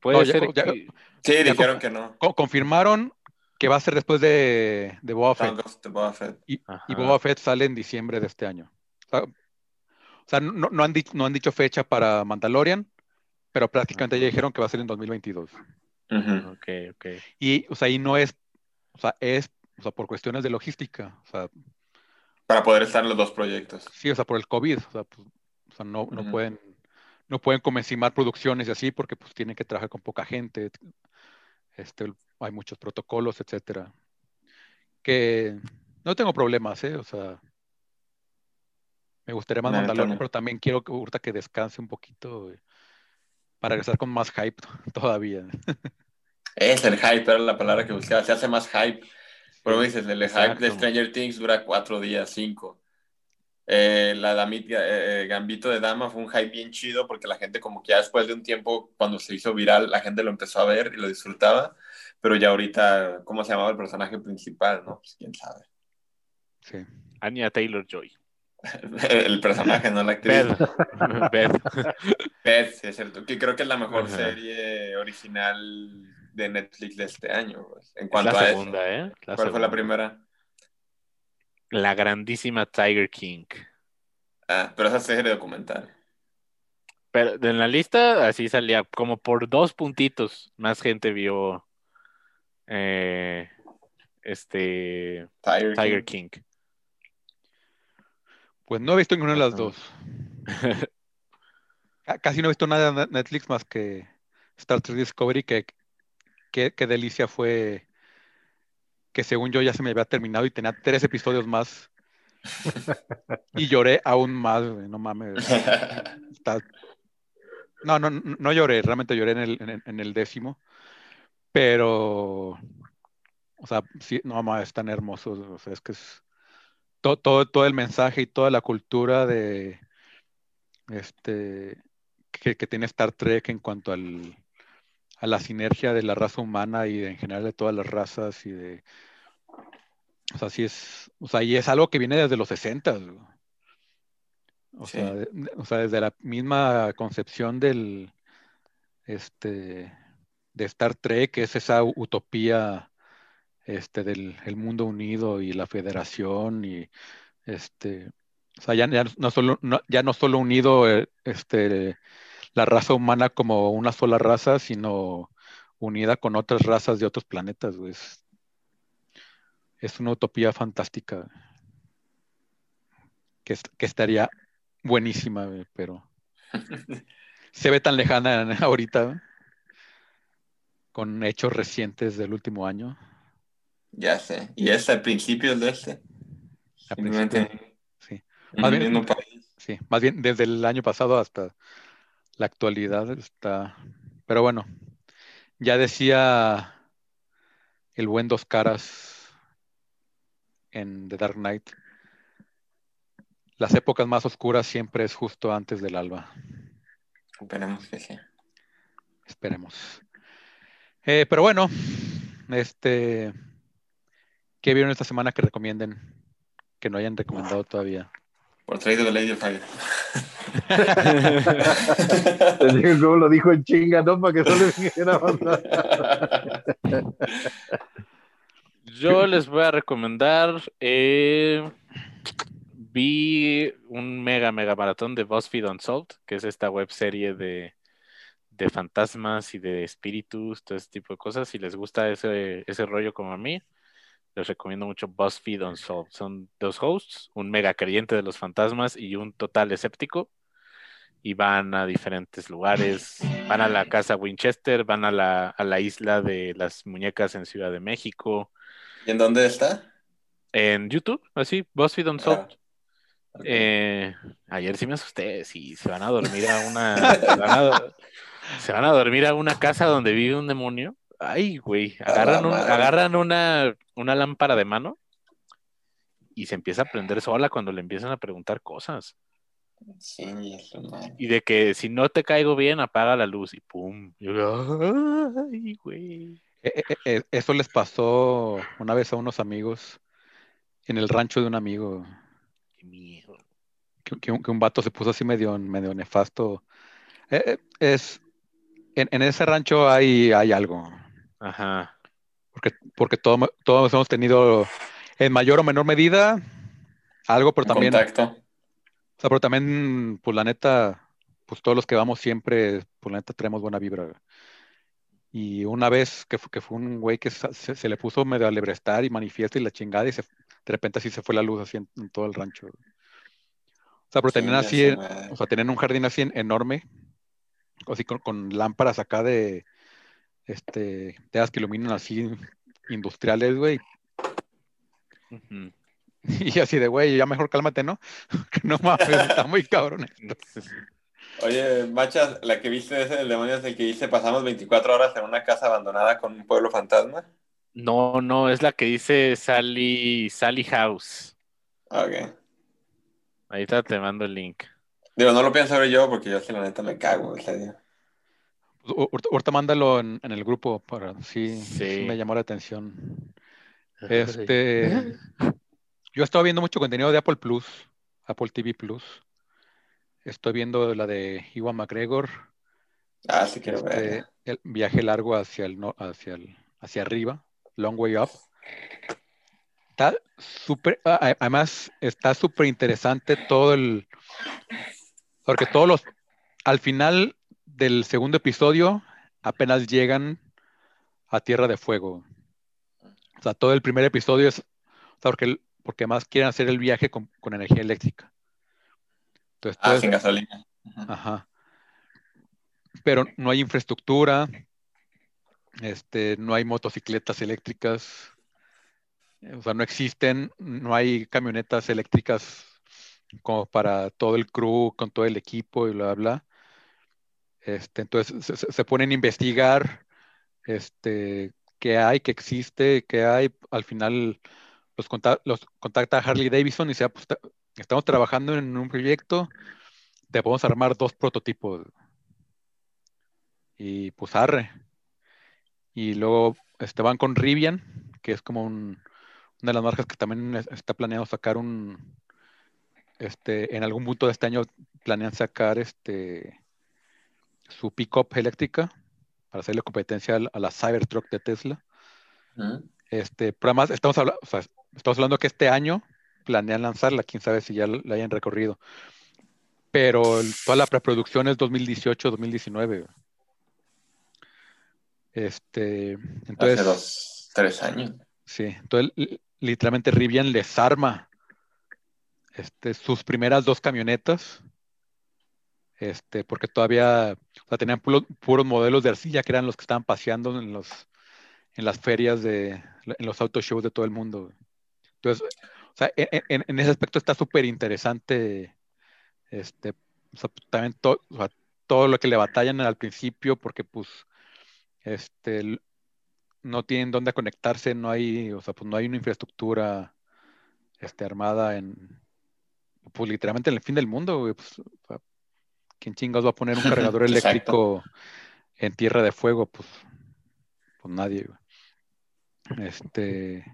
Puede No, ya- ser ya- que... Sí, Ya dijeron que no. Co- confirmaron que va a ser después de, de Boba Fett. Boba. Y, y Boba Fett sale en diciembre de este año. O sea, o sea, no, no han dicho, no han dicho fecha para Mandalorian, pero prácticamente ya dijeron que va a ser en 2022. Ujú. Ok, ok. Y, o sea, y no es, o sea, es, o sea, por cuestiones de logística. O sea, Para poder estar en los dos proyectos. sí, o sea, por el COVID. O sea, pues, o sea, no, no pueden, no pueden comencimar producciones y así porque pues tienen que trabajar con poca gente. Este, hay muchos protocolos, etcétera. Que no tengo problemas, ¿eh? O sea, me gustaría más no. pero también quiero que ahorita que descanse un poquito eh, para regresar con más hype todavía. Es el hype, era la palabra que buscaba. Se hace más hype. Pero dices, el hype de Stranger Things dura cuatro días, cinco. Eh, la Damit, eh, eh, Gambito de Dama fue un hype bien chido porque la gente como que ya después de un tiempo, cuando se hizo viral, la gente lo empezó a ver y lo disfrutaba. Pero ya ahorita, ¿cómo se llamaba el personaje principal? No, pues quién sabe. Sí. Anya Taylor Joy. El personaje, no la actriz. Beth, sí, es cierto. Que creo que es la mejor Ajá. serie original de Netflix de este año. pues, En cuanto la a segunda, eso. ¿eh? La ¿Cuál fue la primera? La grandísima Tiger King. Ah, pero esa serie documental. Pero en la lista así salía, como por dos puntitos más gente vio eh, este Tiger, Tiger King. King. Pues no he visto ninguna de las dos. Ca- Casi no he visto nada de Net- Netflix más que Star Trek Discovery, que, que delicia fue que según yo ya se me había terminado y tenía tres episodios más. Y lloré aún más, no mames. Está- No, no, no lloré, realmente lloré en el, en el- en el décimo, pero, o sea, sí, no mames, están hermosos, o sea, es que es todo, todo, todo el mensaje y toda la cultura de, este, que, que tiene Star Trek en cuanto al, a la sinergia de la raza humana y de- en general de todas las razas y de, o sea, sí es, o sea, y es algo que viene desde los 60. O Sí. sea, de- de- o sea, desde la misma concepción del, este, de Star Trek, que es esa utopía, este, del el mundo unido y la federación y, este, o sea, ya, ya no solo, no- ya no solo unido, eh, este, la raza humana como una sola raza, sino unida con otras razas de otros planetas, güey. Es, es una utopía fantástica que, que estaría buenísima, pero se ve tan lejana ahorita, con hechos recientes del último año. Ya sé. Y es al principio de este. A Simplemente principio, sí. Más bien- mismo país. Sí, más bien desde el año pasado hasta la actualidad está. Pero bueno, ya decía el buen Dos Caras en The Dark Knight. Las épocas más oscuras siempre es justo antes del alba. Esperemos que sí. Esperemos. Eh, pero bueno, este, ¿qué vieron esta semana que recomienden? Que no hayan recomendado todavía. Por trade de Lady of Fire. Te digo cómo lo dijo en chinga, ¿no? Para que solo Yo les voy a recomendar. eh, vi un mega, mega maratón de BuzzFeed Unsolved, que es esta web serie de, de fantasmas y de espíritus, todo ese tipo de cosas. Si les gusta ese, ese rollo como a mí, les recomiendo mucho BuzzFeed Unsolved. Son dos hosts, un mega creyente de los fantasmas y un total escéptico. Y van a diferentes lugares. Van a la casa Winchester, van a la, a la isla de las muñecas en Ciudad de México. ¿Y en dónde está? En YouTube, así, BuzzFeed Unsolved. Ah. Eh, ayer sí me asusté, sí, se van a dormir a una, se van a, se van a dormir a una casa donde vive un demonio. Ay, güey, agarran, un- agarran una, una lámpara de mano y se empieza a prender sola cuando le empiezan a preguntar cosas. Sí, eso. Y de que si no te caigo bien, apaga la luz y pum. Yo, ay, güey. Eh, eh, eh, eso les pasó una vez a unos amigos en el rancho de un amigo, Qué miedo. que, que un, que un vato se puso así medio, medio nefasto. Eh, es, en, en ese rancho hay, hay algo, Ajá. porque, porque todo- todos hemos tenido, en mayor o menor medida, algo, pero también, contacto. o sea, pero también, pues la neta, pues todos los que vamos siempre, pues la neta traemos buena vibra. Y una vez que, que fue un güey que se, se le puso medio a lebrestar y manifiesta y la chingada y se, de repente así se fue la luz así en, en todo el rancho. O sea, pero tenían Sí, así, en- madre. o sea, tenían un jardín así en- enorme, así con, con lámparas acá de, este, de las que iluminan así industriales, güey. Y así de, güey, ya mejor cálmate, ¿no? Que no mames, está muy cabrón esto. Oye, Machas, la que viste ese del demonio es el que dice pasamos 24 horas en una casa abandonada con un pueblo fantasma. No, no, es la que dice Sally, Sally House. Ah, Ok. Ahorita te mando el link. Digo, no lo pienso ver yo porque yo sí la neta me cago ese día. Ahor- ahorita, mándalo en, en el grupo para sí, sí Sí. me llamó la atención. Este, yo he estado viendo mucho contenido de Apple Plus, Apple TV Plus. Estoy viendo la de Iwan McGregor, Ah, sí quiero este, ver. el viaje largo hacia el, no- hacia el, hacia arriba, Long Way Up. Está súper, además está súper interesante todo el, porque todos los, al final del segundo episodio apenas llegan a Tierra de Fuego. O sea, todo el primer episodio es, o sea, porque, porque más quieren hacer el viaje con, con energía eléctrica. Entonces, Ah, es- sin gasolina. Ajá. Pero no hay infraestructura, este, no hay motocicletas eléctricas, o sea, no existen, no hay camionetas eléctricas como para todo el crew, con todo el equipo y bla, bla. Este, entonces se, se- ponen a investigar este, qué hay, qué existe, qué hay. Al final los, conta- los contacta Harley Davidson y dice, "Ah, pues, ta- estamos trabajando en un proyecto, te podemos armar dos prototipos. Y pues arre. Y luego este, van con Rivian, que es como un- una de las marcas que también es- está planeando sacar un, este, en algún punto de este año planean sacar este su pick-up eléctrica para hacerle competencia a la Cybertruck de Tesla. Este, pero además estamos, habla- o sea, estamos hablando que este año planean lanzarla, quién sabe si ya la hayan recorrido. Pero el- toda la preproducción es 2018-2019. Este, entonces, Hace dos, tres años. sí, entonces li- literalmente Rivian les arma este, sus primeras dos camionetas, este, porque todavía tenían puros, modelos de arcilla que eran los que estaban paseando en los en las ferias de en los auto shows de todo el mundo. Entonces, o sea, en, en- en ese aspecto está súper interesante, este, también to- todo lo que le batallan al principio, porque pues, este, no tienen dónde conectarse, no hay, o sea, pues no hay una infraestructura este, armada en, pues literalmente en el fin del mundo. Pues, ¿Quién chingados va a poner un cargador eléctrico en tierra de fuego? Pues, pues nadie, güey. Este,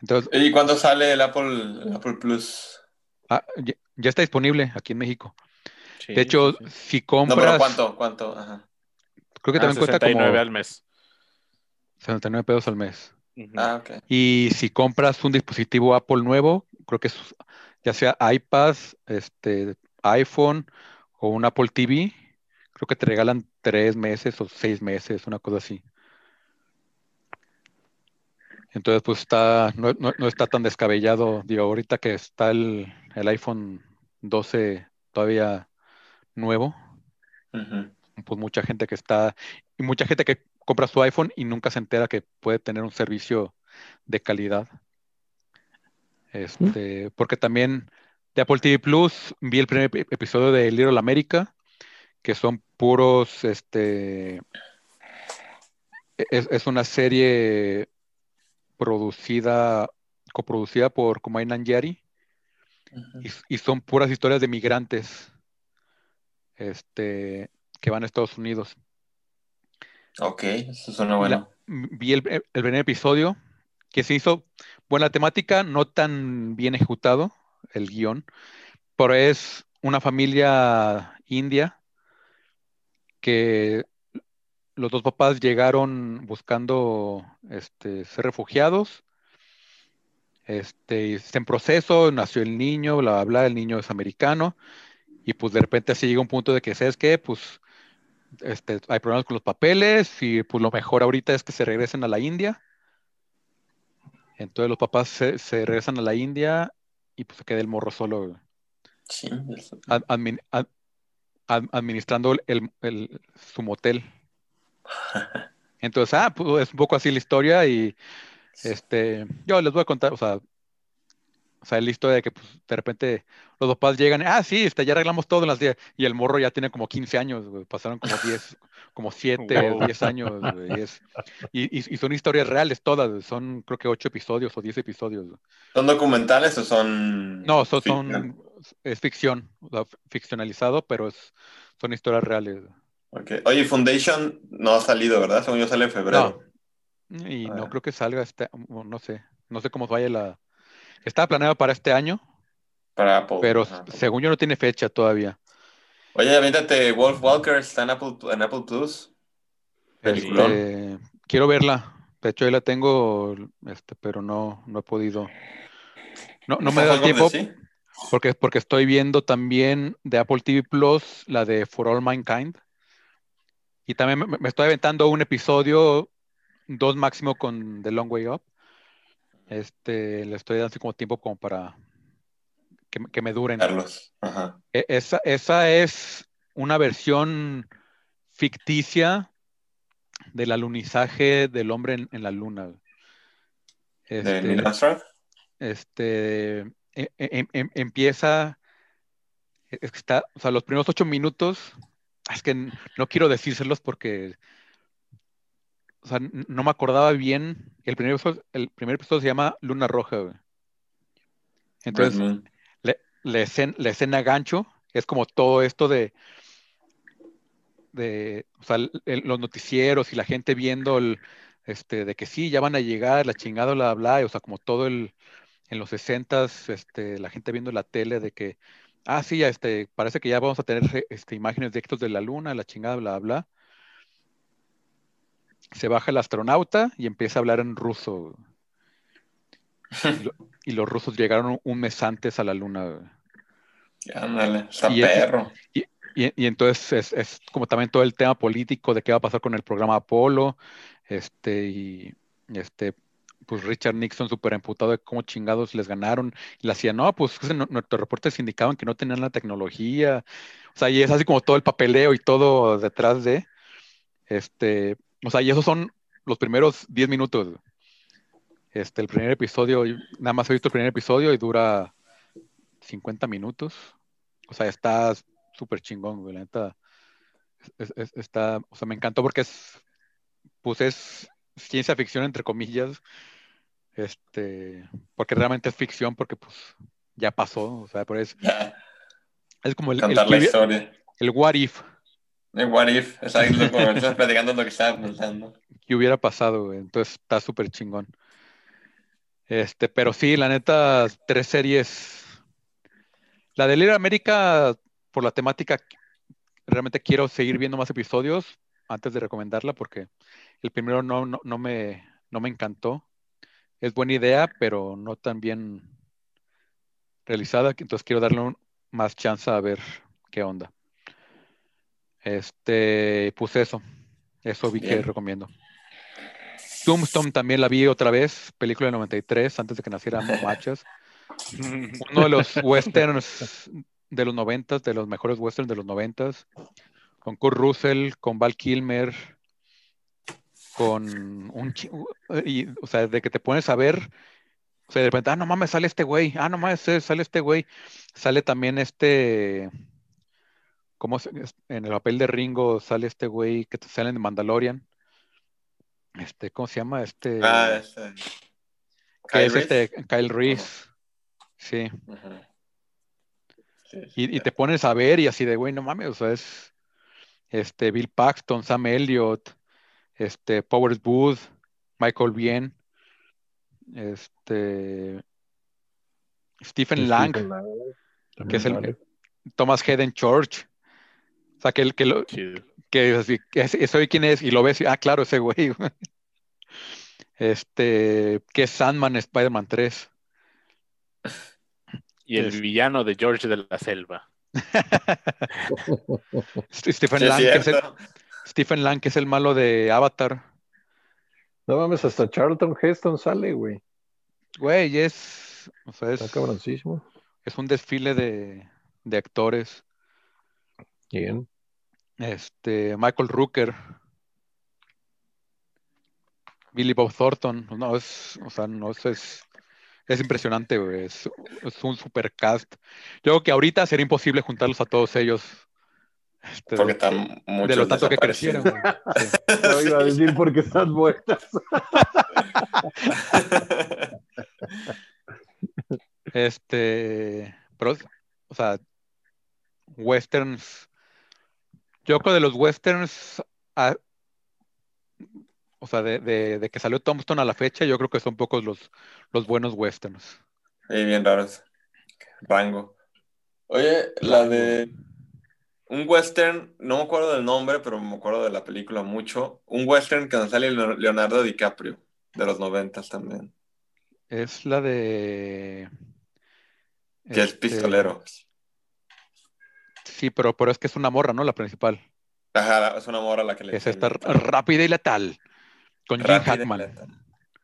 entonces, ¿Y cuándo sale el Apple, el Apple Plus? ah, ya, ya está disponible aquí en México. Sí, De hecho, sí, sí. si No, compras, pero ¿cuánto? ¿Cuánto? Ajá. creo que Ah, también cuesta 69 como al mes. 69 pesos al mes. Ah, ok. Y si compras un dispositivo Apple nuevo, creo que es ya sea iPad, este, iPhone o un Apple TV, creo que te regalan tres meses o seis meses, una cosa así. Entonces, pues está, no, no- no está tan descabellado. Digo, ahorita que está el, el iPhone 12 todavía nuevo, pues mucha gente que está, y mucha gente que compra su iPhone y nunca se entera que puede tener un servicio de calidad. Este, porque también de Apple TV Plus vi el primer ep- episodio de Little America, que son puros, este, es, es una serie producida, coproducida por Kumail Nanjiani, Ujú. y, y son puras historias de migrantes, este, que van a Estados Unidos. Ok, eso suena bueno. vi el, el primer episodio que se hizo buena temática, no tan bien ejecutado el guion, pero es una familia india que los dos papás llegaron buscando este, ser refugiados. Este, está en proceso, nació el niño, bla, bla, bla, el niño es americano, y pues de repente así llega un punto de que, ¿sabes qué? Pues este, hay problemas con los papeles y pues lo mejor ahorita es que se regresen a la India. Entonces los papás se, se regresan a la India y pues se queda el morro solo Sí, eso- ad- admin- ad- ad- administrando el, el- su motel. Entonces, ah, pues es un poco así la historia y este, yo les voy a contar, o sea, o sea, la historia de que pues, de repente los papás llegan, ah, sí, este, ya arreglamos todo en las 10, y el morro ya tiene como 15 años, güey, pasaron como 10, como 7, Wow. 10 años, güey, y, es- y, y- y son historias reales todas, son creo que 8 episodios o 10 episodios. güey. ¿Son documentales o son...? No, son, es ficción, o sea, ficcionalizado, pero es, son historias reales. güey. Ok. Oye, Foundation no ha salido, ¿verdad? Según yo sale en febrero. Y Ah. no creo que salga este, no sé, no sé cómo vaya la... Estaba planeado para este año, Para Apple. pero Ajá. según yo no tiene fecha todavía. Oye, aviéntate Wolf Walker, está en Apple, en Apple Plus. Este, quiero verla. De hecho, ahí la tengo, este, pero no, no he podido. No, no me da tiempo ¿Sí? porque, porque estoy viendo también de Apple TV Plus la de For All Mankind. Y también me, me estoy aventando un episodio, dos máximo con The Long Way Up. Este, le estoy dando así como tiempo como para que, me- que me duren. Carlos. Ajá. E- Esa, esa es una versión ficticia del alunizaje del hombre en, en la luna. De Este, Neil Armstrong. este, em- em- em- empieza, está, o sea, los primeros ocho minutos, es que no quiero decírselos porque, o sea, no me acordaba bien. El primer episodio, el primer episodio se llama Luna Roja, güey. Entonces, la escena, la escena gancho es como todo esto de, de o sea, el- los noticieros y la gente viendo el, este, de que sí, ya van a llegar, la chingada, bla, bla, o sea, como todo el, en los 60 este, la gente viendo la tele de que, ah, sí, ya, este, parece que ya vamos a tener este, imágenes directos de la luna, la chingada, bla, bla. Se baja el astronauta y empieza a hablar en ruso. Y, lo- y los rusos llegaron un mes antes a la luna. Ándale, está Y es- perro. Y, y entonces es, es como también todo el tema político de qué va a pasar con el programa Apolo, este, y este, pues Richard Nixon súper emputado de cómo chingados les ganaron, y le hacía, no, pues nuestros reportes indicaban que no tenían la tecnología, o sea, y es así como todo el papeleo y todo detrás de, este, o sea, y esos son los primeros 10 minutos. Este, el primer episodio, nada más he visto el primer episodio y dura 50 minutos. O sea, está súper chingón, güey. La neta, es- es- está, o sea, me encantó porque es, pues es ciencia ficción entre comillas. Este, porque realmente es ficción, porque pues ya pasó, o sea, por eso Ya, es como el, el, contar que la historia. el what if El what if, exacto, estás platicando lo que estaba pensando. que hubiera pasado. Entonces está súper chingón. Este, pero sí, la neta, tres series. La de Little América, por la temática, realmente quiero seguir viendo más episodios antes de recomendarla, porque el primero no, no, no me, no me encantó. Es buena idea, pero no tan bien realizada, entonces quiero darle más chance a ver qué onda. Este, pues eso, eso vi que recomiendo. Tombstone también la vi otra vez, película de 93, antes de que naciera Machas. Uno de los westerns de los 90, de los mejores westerns de los 90, con Kurt Russell, con Val Kilmer, con un y, o sea, de que te pones a ver, o sea, de repente, ah, no mames, sale este güey, ah, no mames, eh, sale este güey, sale también este, ¿cómo se, es- en el papel de Ringo sale este güey que te sale en Mandalorian, este, ¿cómo se llama? Este, Ah, ese. que es Kyle este Reese. Kyle Reese, sí, Ajá. Sí, sí, y, y te pones a ver y así de, güey, no mames, o sea, es este Bill Paxton, Sam Elliott, este Powers Booth, Michael Bien, este Stephen Lang, Stephen Lang, que es el-. Thomas Hayden Church. O sea, que, el- que, lo, Chido. que, así, que ese quién es y lo ves y, ah, claro, ese güey. Este, que es Sandman Spider-Man 3. Y el Es- villano de George de la Selva. St- Stephen, Sí, es Lang, que es el. Stephen Lang, que es el malo de Avatar. No mames, hasta Charlton Heston sale, güey. Güey, es, o sea, es, Está cabroncísimo. es un desfile de, de actores. Bien. Este, Michael Rooker. Billy Bob Thornton. No, es, o sea, no, es, es, es impresionante, güey. Es, es un super cast. Yo creo que ahorita sería imposible juntarlos a todos ellos. Este, Porque de, están muchos de lo tanto que crecieron, güey. Sí. No iba a decir porque están muertas. Este, pero, o sea, westerns. Yo creo de los westerns, o sea, de, de- de que salió Tombstone a la fecha, yo creo que son pocos los, los buenos westerns. Sí, bien raros. Rango. Oye, la de un western, no me acuerdo del nombre, pero me acuerdo de la película mucho. Un western que nos sale Leo- Leonardo DiCaprio, de los noventas también, Es la de. que es este, pistolero. Sí, pero, pero es que es una morra, ¿no? La principal. Ajá, es una mora la que le Es esta rápida y letal. Con Jim Hackman. lenta.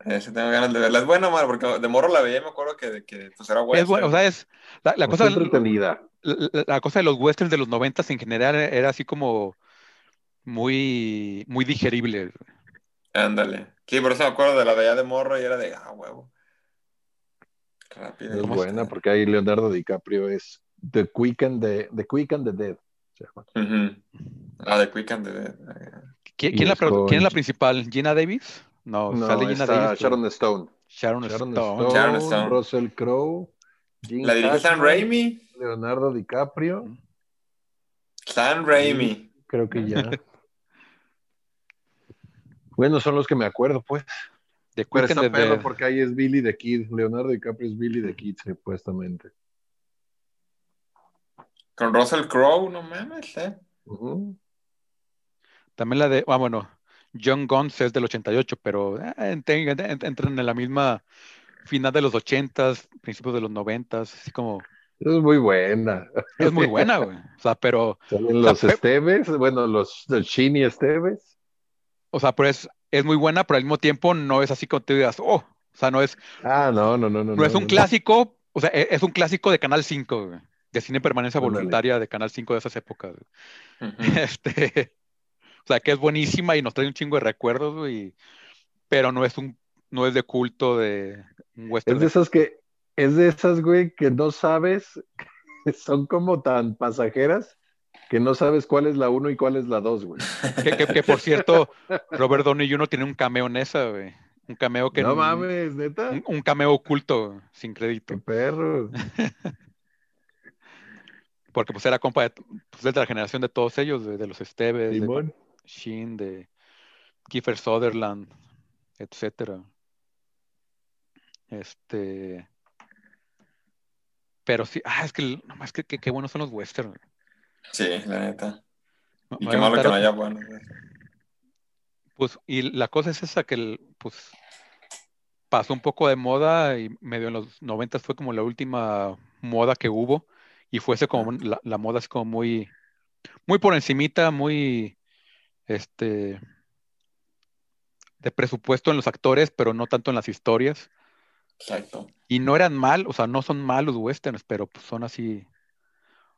Ese tengo ganas de verla. Es buena, mal, porque de morro la veía y me acuerdo que, que pues era Es western. bueno, o sea, es. La, cosa, entretenida. la, la- la cosa de los westerns de los noventas en general era así como muy, muy digerible. Ándale. Sí, por eso me acuerdo de la veía de morro y era de, ah, huevo. Rápido. Es y buena porque ahí Leonardo DiCaprio es The Quick and the, the, Quick and the Dead. Ah, de Quick and the Dead. ¿Quién, Y quién la, es quién la principal? ¿Gina Davis? No, No, sale Gina está Davis. pero- Sharon Stone. Sharon, Sharon Stone. Stone, Sharon Stone. Russell Crowe, La dirige Sam Hackman, Raimi. Leonardo DiCaprio. Sam Raimi. Creo que ya. bueno, son los que me acuerdo, pues. The Pero está the Dead. porque ahí es Billy the Kid. Leonardo DiCaprio es Billy the Kid, supuestamente. Con Russell Crowe, no mames, eh. También la de, ah, bueno, John Guns es del 88, pero eh, ent- ent- entran en la misma final de los 80s, principios de los 90s, así como, Es muy buena. es muy buena, güey. O sea, pero, Salen sea, los Pep- Esteves, bueno, los, los Shin y Esteves. o sea, pero es, es muy buena, pero al mismo tiempo no es así como te digas, oh, o sea, no es, Ah, no, no, no, no. no es un no. clásico, o sea, e- es un clásico de Canal 5, güey, de cine permanencia voluntaria de Canal 5 de esas épocas. güey. Ujú. Este, o sea, que es buenísima y nos trae un chingo de recuerdos, güey, pero no es un, no es de culto de un western. Es de esas que, es de esas, güey, que no sabes, que son como tan pasajeras que no sabes cuál es la uno y cuál es la dos, güey. que, que- que, por cierto, Robert Downey Jr. tiene un cameo en esa, güey. Un cameo que No mames, neta. un, un cameo oculto sin crédito. Qué perro. Porque pues era compa de, pues, de la generación de todos ellos, de, de los Esteves, de. Shin, de Kiefer Sutherland, etcétera. Este. Pero sí, ah, es que el- no más que qué buenos son los westerns. Sí, la neta. Y qué malo que no haya buenos. Pues, y la cosa es esa que el, pues pasó un poco de moda y medio en los 90 fue como la última moda que hubo y fuese como la, la moda es como muy muy por encimita, muy este de presupuesto en los actores, pero no tanto en las historias. Exacto. Y no eran mal, o sea, no son malos westerns, pero pues son así.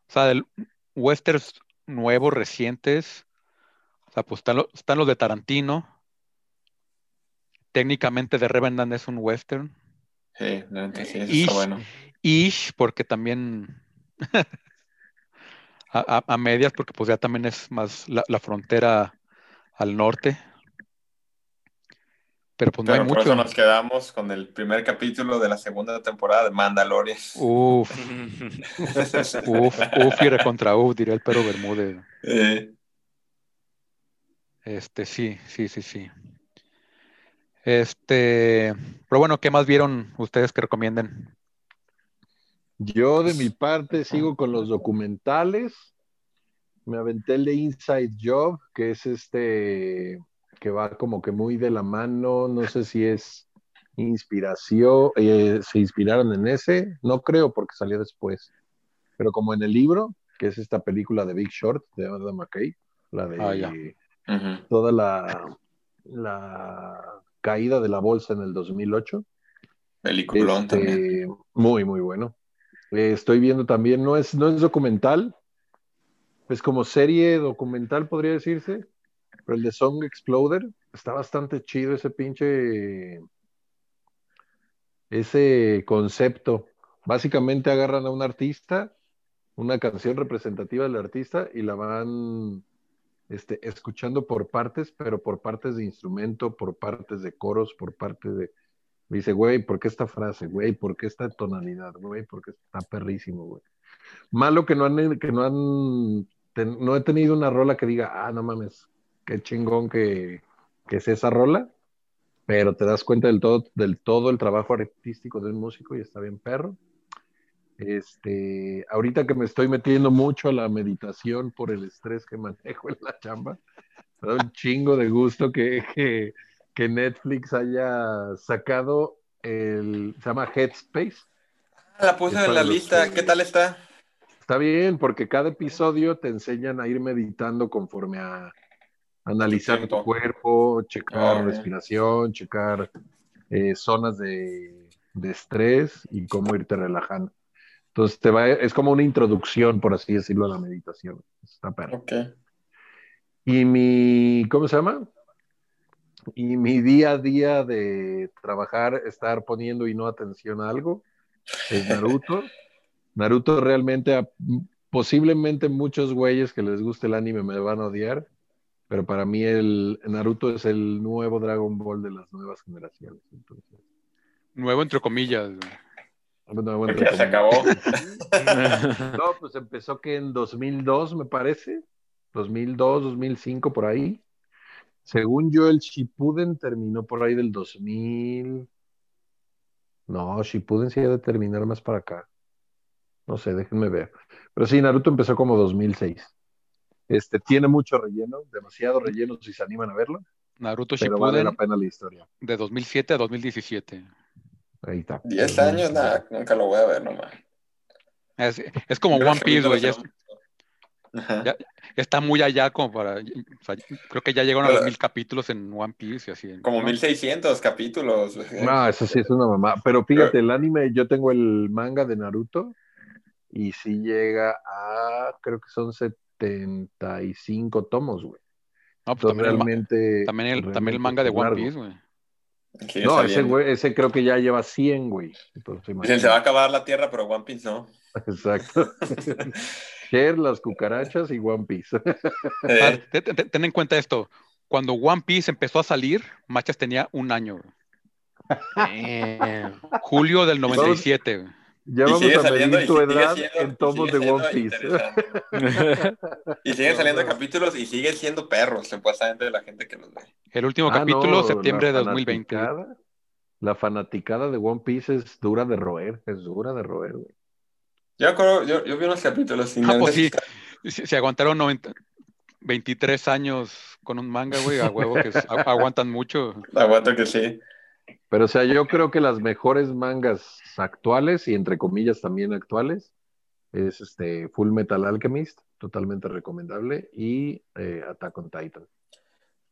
O sea, del, westerns nuevos, recientes. O sea, pues están, lo- están los de Tarantino. Técnicamente The Revenant es un western. Sí, neta sí, eso Ish. está bueno. Ish, porque también. a, a- a medias, porque pues ya también es más la, la frontera al norte. Pero pues no Pero hay por mucho. eso nos quedamos con el primer capítulo de la segunda temporada de Mandalorian. Uf, uf, uf y recontra uf, diría el perro Bermúdez. Eh, Este, sí, sí, sí, sí. Este, pero bueno, ¿qué más vieron ustedes que recomienden? Yo de mi parte sigo con los documentales. Me aventé el de Inside Job, que es este que va como que muy de la mano. No sé si es inspiración, eh, se inspiraron en ese, no creo porque salió después. Pero como en el libro, que es esta película de Big Short de Adam McKay, la de Ah, toda la, la caída de la bolsa en el 2008. Peliculón Este, también. Muy, muy bueno. Eh, estoy viendo también, no es, no es documental, es como serie documental, podría decirse, pero el de Song Exploder está bastante chido ese pinche, ese concepto. Básicamente agarran a un artista, una canción representativa del artista y la van este, escuchando por partes, pero por partes de instrumento, por partes de coros, por partes de... Dice, güey, ¿por qué esta frase? Güey, ¿por qué esta tonalidad? Güey, ¿por qué está perrísimo, güey? Malo que no han, que no han, no he tenido una rola que diga, ah, no mames, qué chingón que, que es esa rola, pero te das cuenta del todo, del todo el trabajo artístico de un músico y está bien perro. Este, ahorita que me estoy metiendo mucho a la meditación por el estrés que manejo en la chamba, da un chingo de gusto que, que Netflix haya sacado el, se llama Headspace. Ah, La puse en la lista. que- ¿Qué tal está? Está bien, porque cada episodio te enseñan a ir meditando conforme a analizar tu cuerpo, checar respiración, checar eh, zonas de, de estrés y cómo irte relajando. Entonces te va, es como una introducción, por así decirlo, a la meditación. Está perro. Ok. Y mi, ¿cómo se llama? Y mi día a día de trabajar, estar poniendo y no atención a algo, es Naruto. Naruto realmente, a- posiblemente muchos güeyes que les guste el anime me van a odiar, pero para mí el Naruto es el nuevo Dragon Ball de las nuevas generaciones. Entonces, Nuevo entre comillas. nuevo entre ya se comillas. acabó. No, pues empezó que en 2002, me parece. 2002, 2005, por ahí. Según yo, el Shippuden terminó por ahí del 2000. No, Shippuden sí ha de terminar más para acá. No sé, déjenme ver. Pero sí, Naruto empezó como 2006. Este, tiene mucho relleno, demasiado relleno si se animan a verlo, Naruto pero vale Shippuden la pena la historia. de 2007 a 2017. Ahí está. 10 años, nada, nunca lo voy a ver nomás. Es, es como One Piece, güey. Ya, está muy allá como para... o sea, creo que ya llegaron a los mil capítulos en One Piece y así. Como ¿no? 1600 capítulos. No, eso sí es una mamá. Pero fíjate, el anime, yo tengo el manga de Naruto y sí llega a, creo que son 75 tomos, güey. No, pues Entonces también, el, realmente. también, el, también el realmente manga de One largo. Piece, güey. Sí, No, ese güey, ese creo que ya lleva 100, güey. Entonces, se va a acabar la Tierra, pero One Piece no. Exacto. Cher, las cucarachas y One Piece. Eh, te- te- ten en cuenta esto. Cuando One Piece empezó a salir, Machas tenía un año. Julio del 97. güey. Ya vamos a saliendo, medir tu edad siendo- en tomos de One Piece. Y siguen saliendo capítulos y sigue siendo perros, supuestamente, la gente que los ve. El último Ah, capítulo, no, septiembre de la 2020. fanaticada- La fanaticada de One Piece es dura de roer, es dura de roer, güey. Yo, acuerdo- yo, yo vi unos capítulos y Ah, pues sí. si aguantaron 90 23 años con un manga, güey, a huevo que aguantan mucho. Aguanto que sí. Pero, o sea, yo creo que las mejores mangas actuales, y entre comillas también actuales, es este Full Metal Alchemist, totalmente recomendable, y eh, Attack on Titan.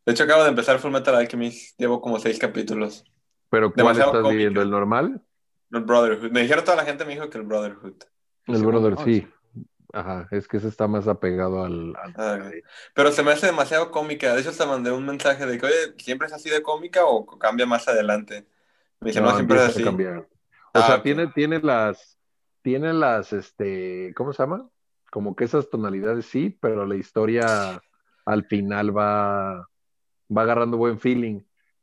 De hecho, acabo de empezar Full Metal Alchemist. Llevo como seis capítulos. Pero, ¿cuál Demasiado estás cómica. viviendo? ¿El normal? El Brotherhood. Me dijeron toda la gente, me dijo que el Brotherhood. El Brother, sí. Ajá, es que ese está más apegado al... al- Ah, Pero se me hace demasiado cómica. De hecho, te mandé un mensaje de que, oye, ¿siempre es así de cómica o cambia más adelante? Me dice, no, No, siempre es así. O Ah, sea, tiene, tiene las, tiene las, este, ¿cómo se llama? Como que esas tonalidades sí, pero la historia al final va, va agarrando buen feeling.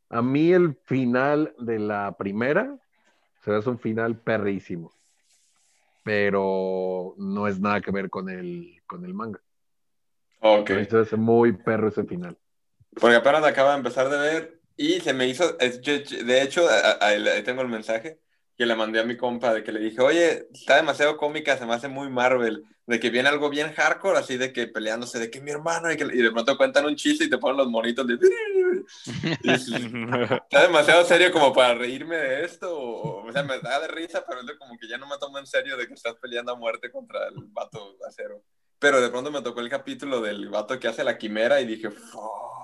A mí el final de la primera se ve es un final perrísimo, pero no es nada que ver con el, con el manga. Ok. Me hace muy perro ese final. Porque apenas acaba de empezar de ver y se me hizo, es- de hecho, ahí tengo el mensaje que le mandé a mi compa de que le dije, oye, está demasiado cómica, se me hace muy Marvel, de que viene algo bien hardcore, así de que peleándose, de que mi hermano, y, que- y de pronto cuentan un chiste y te ponen los monitos de... Está demasiado serio como para reírme de esto, o, o sea, me da de risa, pero es como que ya no me tomo en serio de que estás peleando a muerte contra el vato acero. Pero de pronto me tocó el capítulo del vato que hace la quimera y dije, fuck.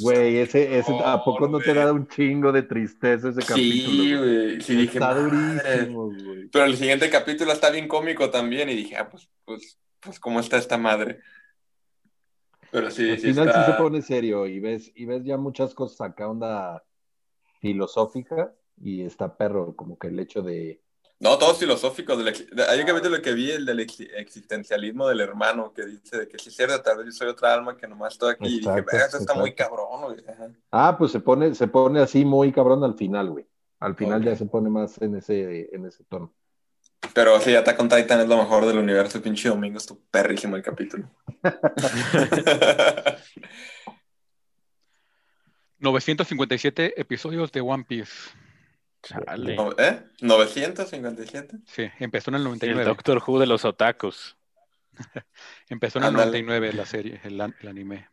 Güey, ese, ese, ¿a poco no te da un chingo de tristeza ese capítulo? Sí, güey? Sí, dije, Está durísimo, güey. Pero el siguiente capítulo está bien cómico también y dije, ah, pues, pues, pues, ¿cómo está esta madre? Pero sí, Al sí final está... sí se pone serio y ves, y ves ya muchas cosas acá, onda filosófica, y está perro, como que el hecho de. No, todos filosóficos. Del de- Hay un capítulo que vi, el del ex- existencialismo del hermano, que dice de que si es cierto, tal vez yo soy otra alma que nomás estoy aquí. y dije, Exacto, "Verga, eso está muy cabrón, güey. Ah, pues se pone, se pone así muy cabrón al final, güey. Al final ya se pone más en ese, en ese tono. Pero sí, Attack on Titan es lo mejor del universo. Pinche domingo, estuvo perrísimo el capítulo. 957 episodios de One Piece. Chale. No, ¿Eh? ¿957? Sí, empezó en el El 99. Doctor Who de los otakus. Empezó en el Ándale. 99 la serie, el, el anime.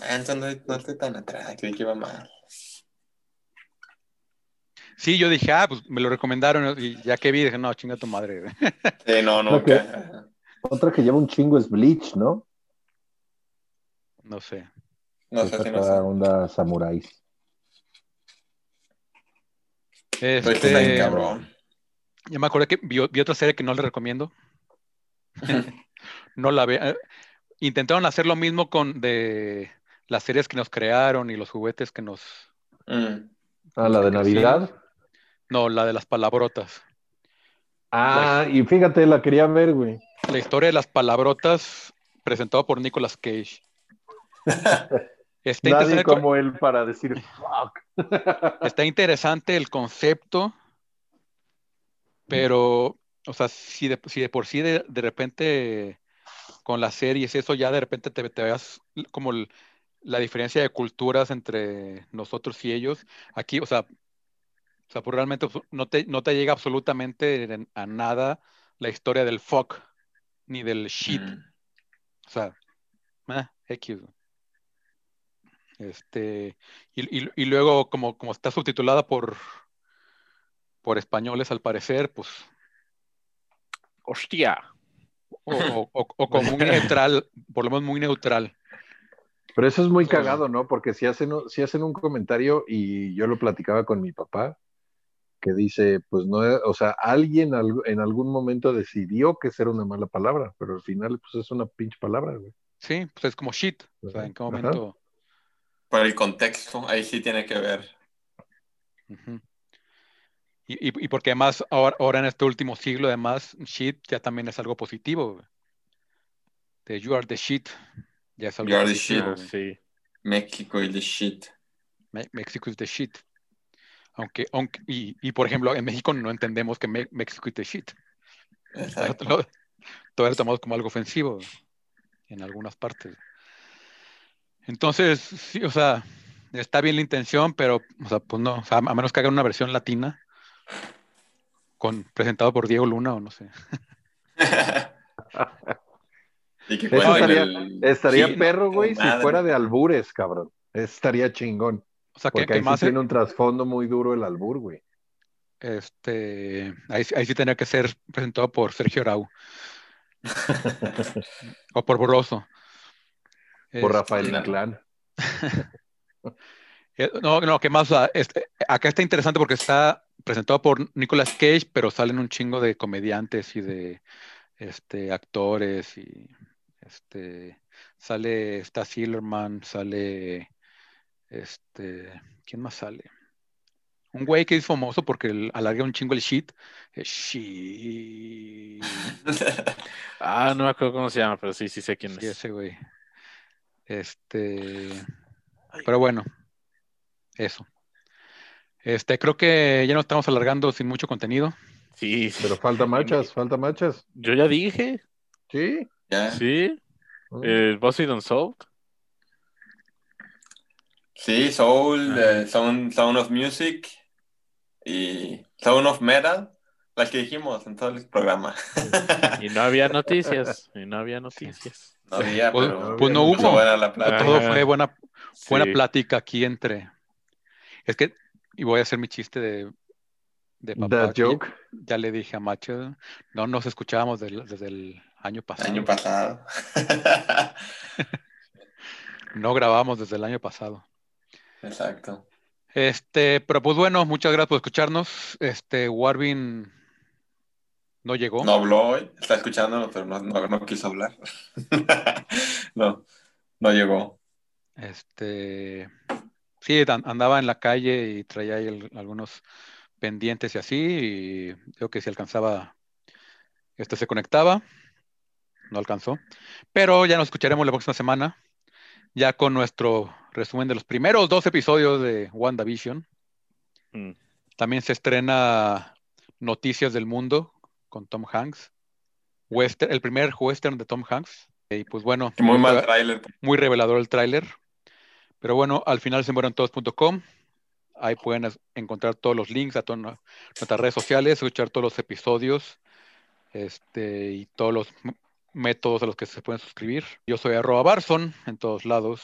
Ah, entonces no, no estoy tan atrás, creí que iba mal. Sí, yo dije, ah, pues me lo recomendaron y ya que vi, dije, no, chinga tu madre. Sí, no. Ajá. Otra que lleva un chingo es Bleach, ¿no? No sé. No sé si no está sé. onda samuráis. Está bien Este, cabrón. yo me acuerdo que vi, vi otra serie que no le recomiendo. no la ve. eh, Intentaron hacer lo mismo con de las series que nos crearon y los juguetes que nos. Mm. Ah, la de Sí. Navidad. No, la de las palabrotas. Ah, y fíjate, la quería ver, güey. La historia de las palabrotas presentado por Nicolas Cage. Está Nadie como él para decir fuck. está interesante el concepto, pero, o sea, si de, si de por sí de, de repente con las series, eso ya de repente te, te veas como el- la diferencia de culturas entre nosotros y ellos. Aquí, o sea, o sea, pues realmente no te, no te llega absolutamente a nada la historia del fuck ni del shit. Mm. O sea, ah, X. Este, y, y- y luego, como, como está subtitulada por, por españoles, al parecer, pues, Hostia. o, o- o- o como muy neutral, por lo menos muy neutral. Pero eso es muy cagado, ¿no? Porque si hacen, si hacen un comentario, y yo lo platicaba con mi papá, que dice, pues no, o sea, alguien al- en algún momento decidió que esa era una mala palabra, pero al final, pues es una pinche palabra, güey. Sí, pues es como shit. O sea, en qué Ajá. momento. Por el contexto, ahí sí tiene que ver. Y, y- y porque además, ahora, ahora en este último siglo, además, shit ya también es algo positivo. güey. De you are the shit. Ya es algo You are the positivo, güey. sí. México y the shit. Me- Mexico is the shit. Aunque, aunque y, y, por ejemplo, en México no entendemos que me, eat the shit. Exacto. Lo- Todavía lo tomamos como algo ofensivo en algunas partes. Entonces, sí, o sea, está bien la intención, pero, o sea, pues no, o sea, a menos que hagan una versión latina con presentado por Diego Luna o no sé. y que estaría, el- estaría sí, perro, güey, si fuera de albures, cabrón. Estaría chingón. O sea, que, Porque que ahí más, tiene un trasfondo muy duro el albur, güey. este, ahí, sí- ahí sí tenía que ser presentado por Sergio Arau o por Borroso. Por Este, Rafael. Inclán. Eh, No, no, que más, este, acá está interesante porque está presentado por Nicolas Cage, pero salen un chingo de comediantes y de este, actores y este, sale, está Silverman, sale, este, ¿quién más sale? Un güey que es famoso porque el- alarga un chingo el shit. Eh, shit. Ah, no me acuerdo cómo se llama, pero sí, sí sé quién Sí, es. ese güey. Este, pero bueno, eso. Este, creo que ya nos estamos alargando sin mucho contenido. Sí, sí. Pero falta machas, falta machas. Yo ya dije, Sí. Ya. sí, el BuzzFeed Unsolved. Sí, Soul, Ajá. eh, Sound, Sound of Music y Sound of Metal, las que dijimos en todo el programa. Y no había noticias, y no había noticias. No había, Pues- pero pues no hubo. buena la plata. Todo fue buena, buena Sí. plática aquí entre. Es que, y voy a hacer mi chiste de, de papá. Que joke. Ya le dije a Macho, no nos escuchábamos del- desde el año pasado. Año pasado. No grabamos desde el año pasado. Exacto. Este, pero pues bueno, muchas gracias por escucharnos. Este, Warvin no llegó. No habló hoy, está escuchándolo, pero no, no, no quiso hablar. no, no llegó. Este, sí, an- andaba en la calle y traía ahí el- algunos pendientes y así, y creo que si alcanzaba, este se conectaba, no alcanzó, pero ya nos escucharemos la próxima semana, ya con nuestro resumen de los primeros dos episodios de WandaVision. Mm. También se estrena Noticias del Mundo con Tom Hanks, Western, el primer western de Tom Hanks, y pues bueno, Muy mal tráiler. muy revelador el tráiler. Pero bueno, al final se todos.com. Ahí pueden encontrar todos los links a todas nu- nuestras redes sociales, escuchar todos los episodios este, y todos los métodos a los que se pueden suscribir. Yo soy arroba Barson en todos lados.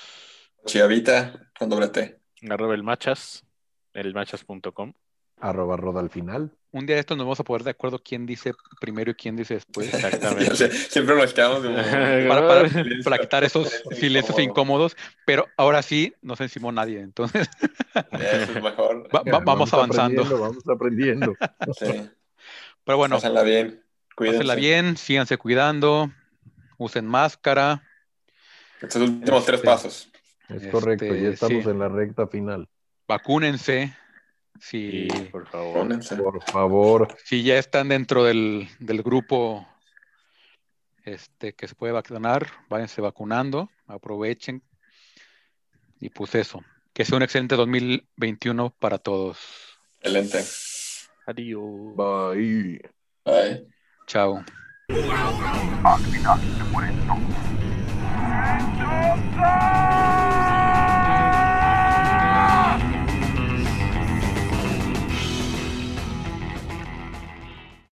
Chiavita con doble T. Arroba el machas, elmachas.com. Arroba roda al final. Un día de estos nos vamos a poner de acuerdo quién dice primero y quién dice después. Exactamente. Siempre nos quedamos como... Para, para- quitar esos silencios incómodos, pero ahora sí no se encimó nadie. Entonces, Eso es mejor. va- va- vamos avanzando. aprendiendo, Vamos aprendiendo. Sí. Pero bueno, Pásenla bien. Cuídense. Pásenla bien, síganse cuidando, usen máscara. Estos últimos tres pasos. Es Este, correcto, ya estamos sí. en la recta final. Vacúnense. Si, Y por favor. Pónganse. Por favor, si ya están dentro del, del grupo este, que se puede vacunar, váyanse vacunando, aprovechen. Y pues eso, que sea un excelente 2021 para todos. Excelente. Adiós. bye. Bye. Chao.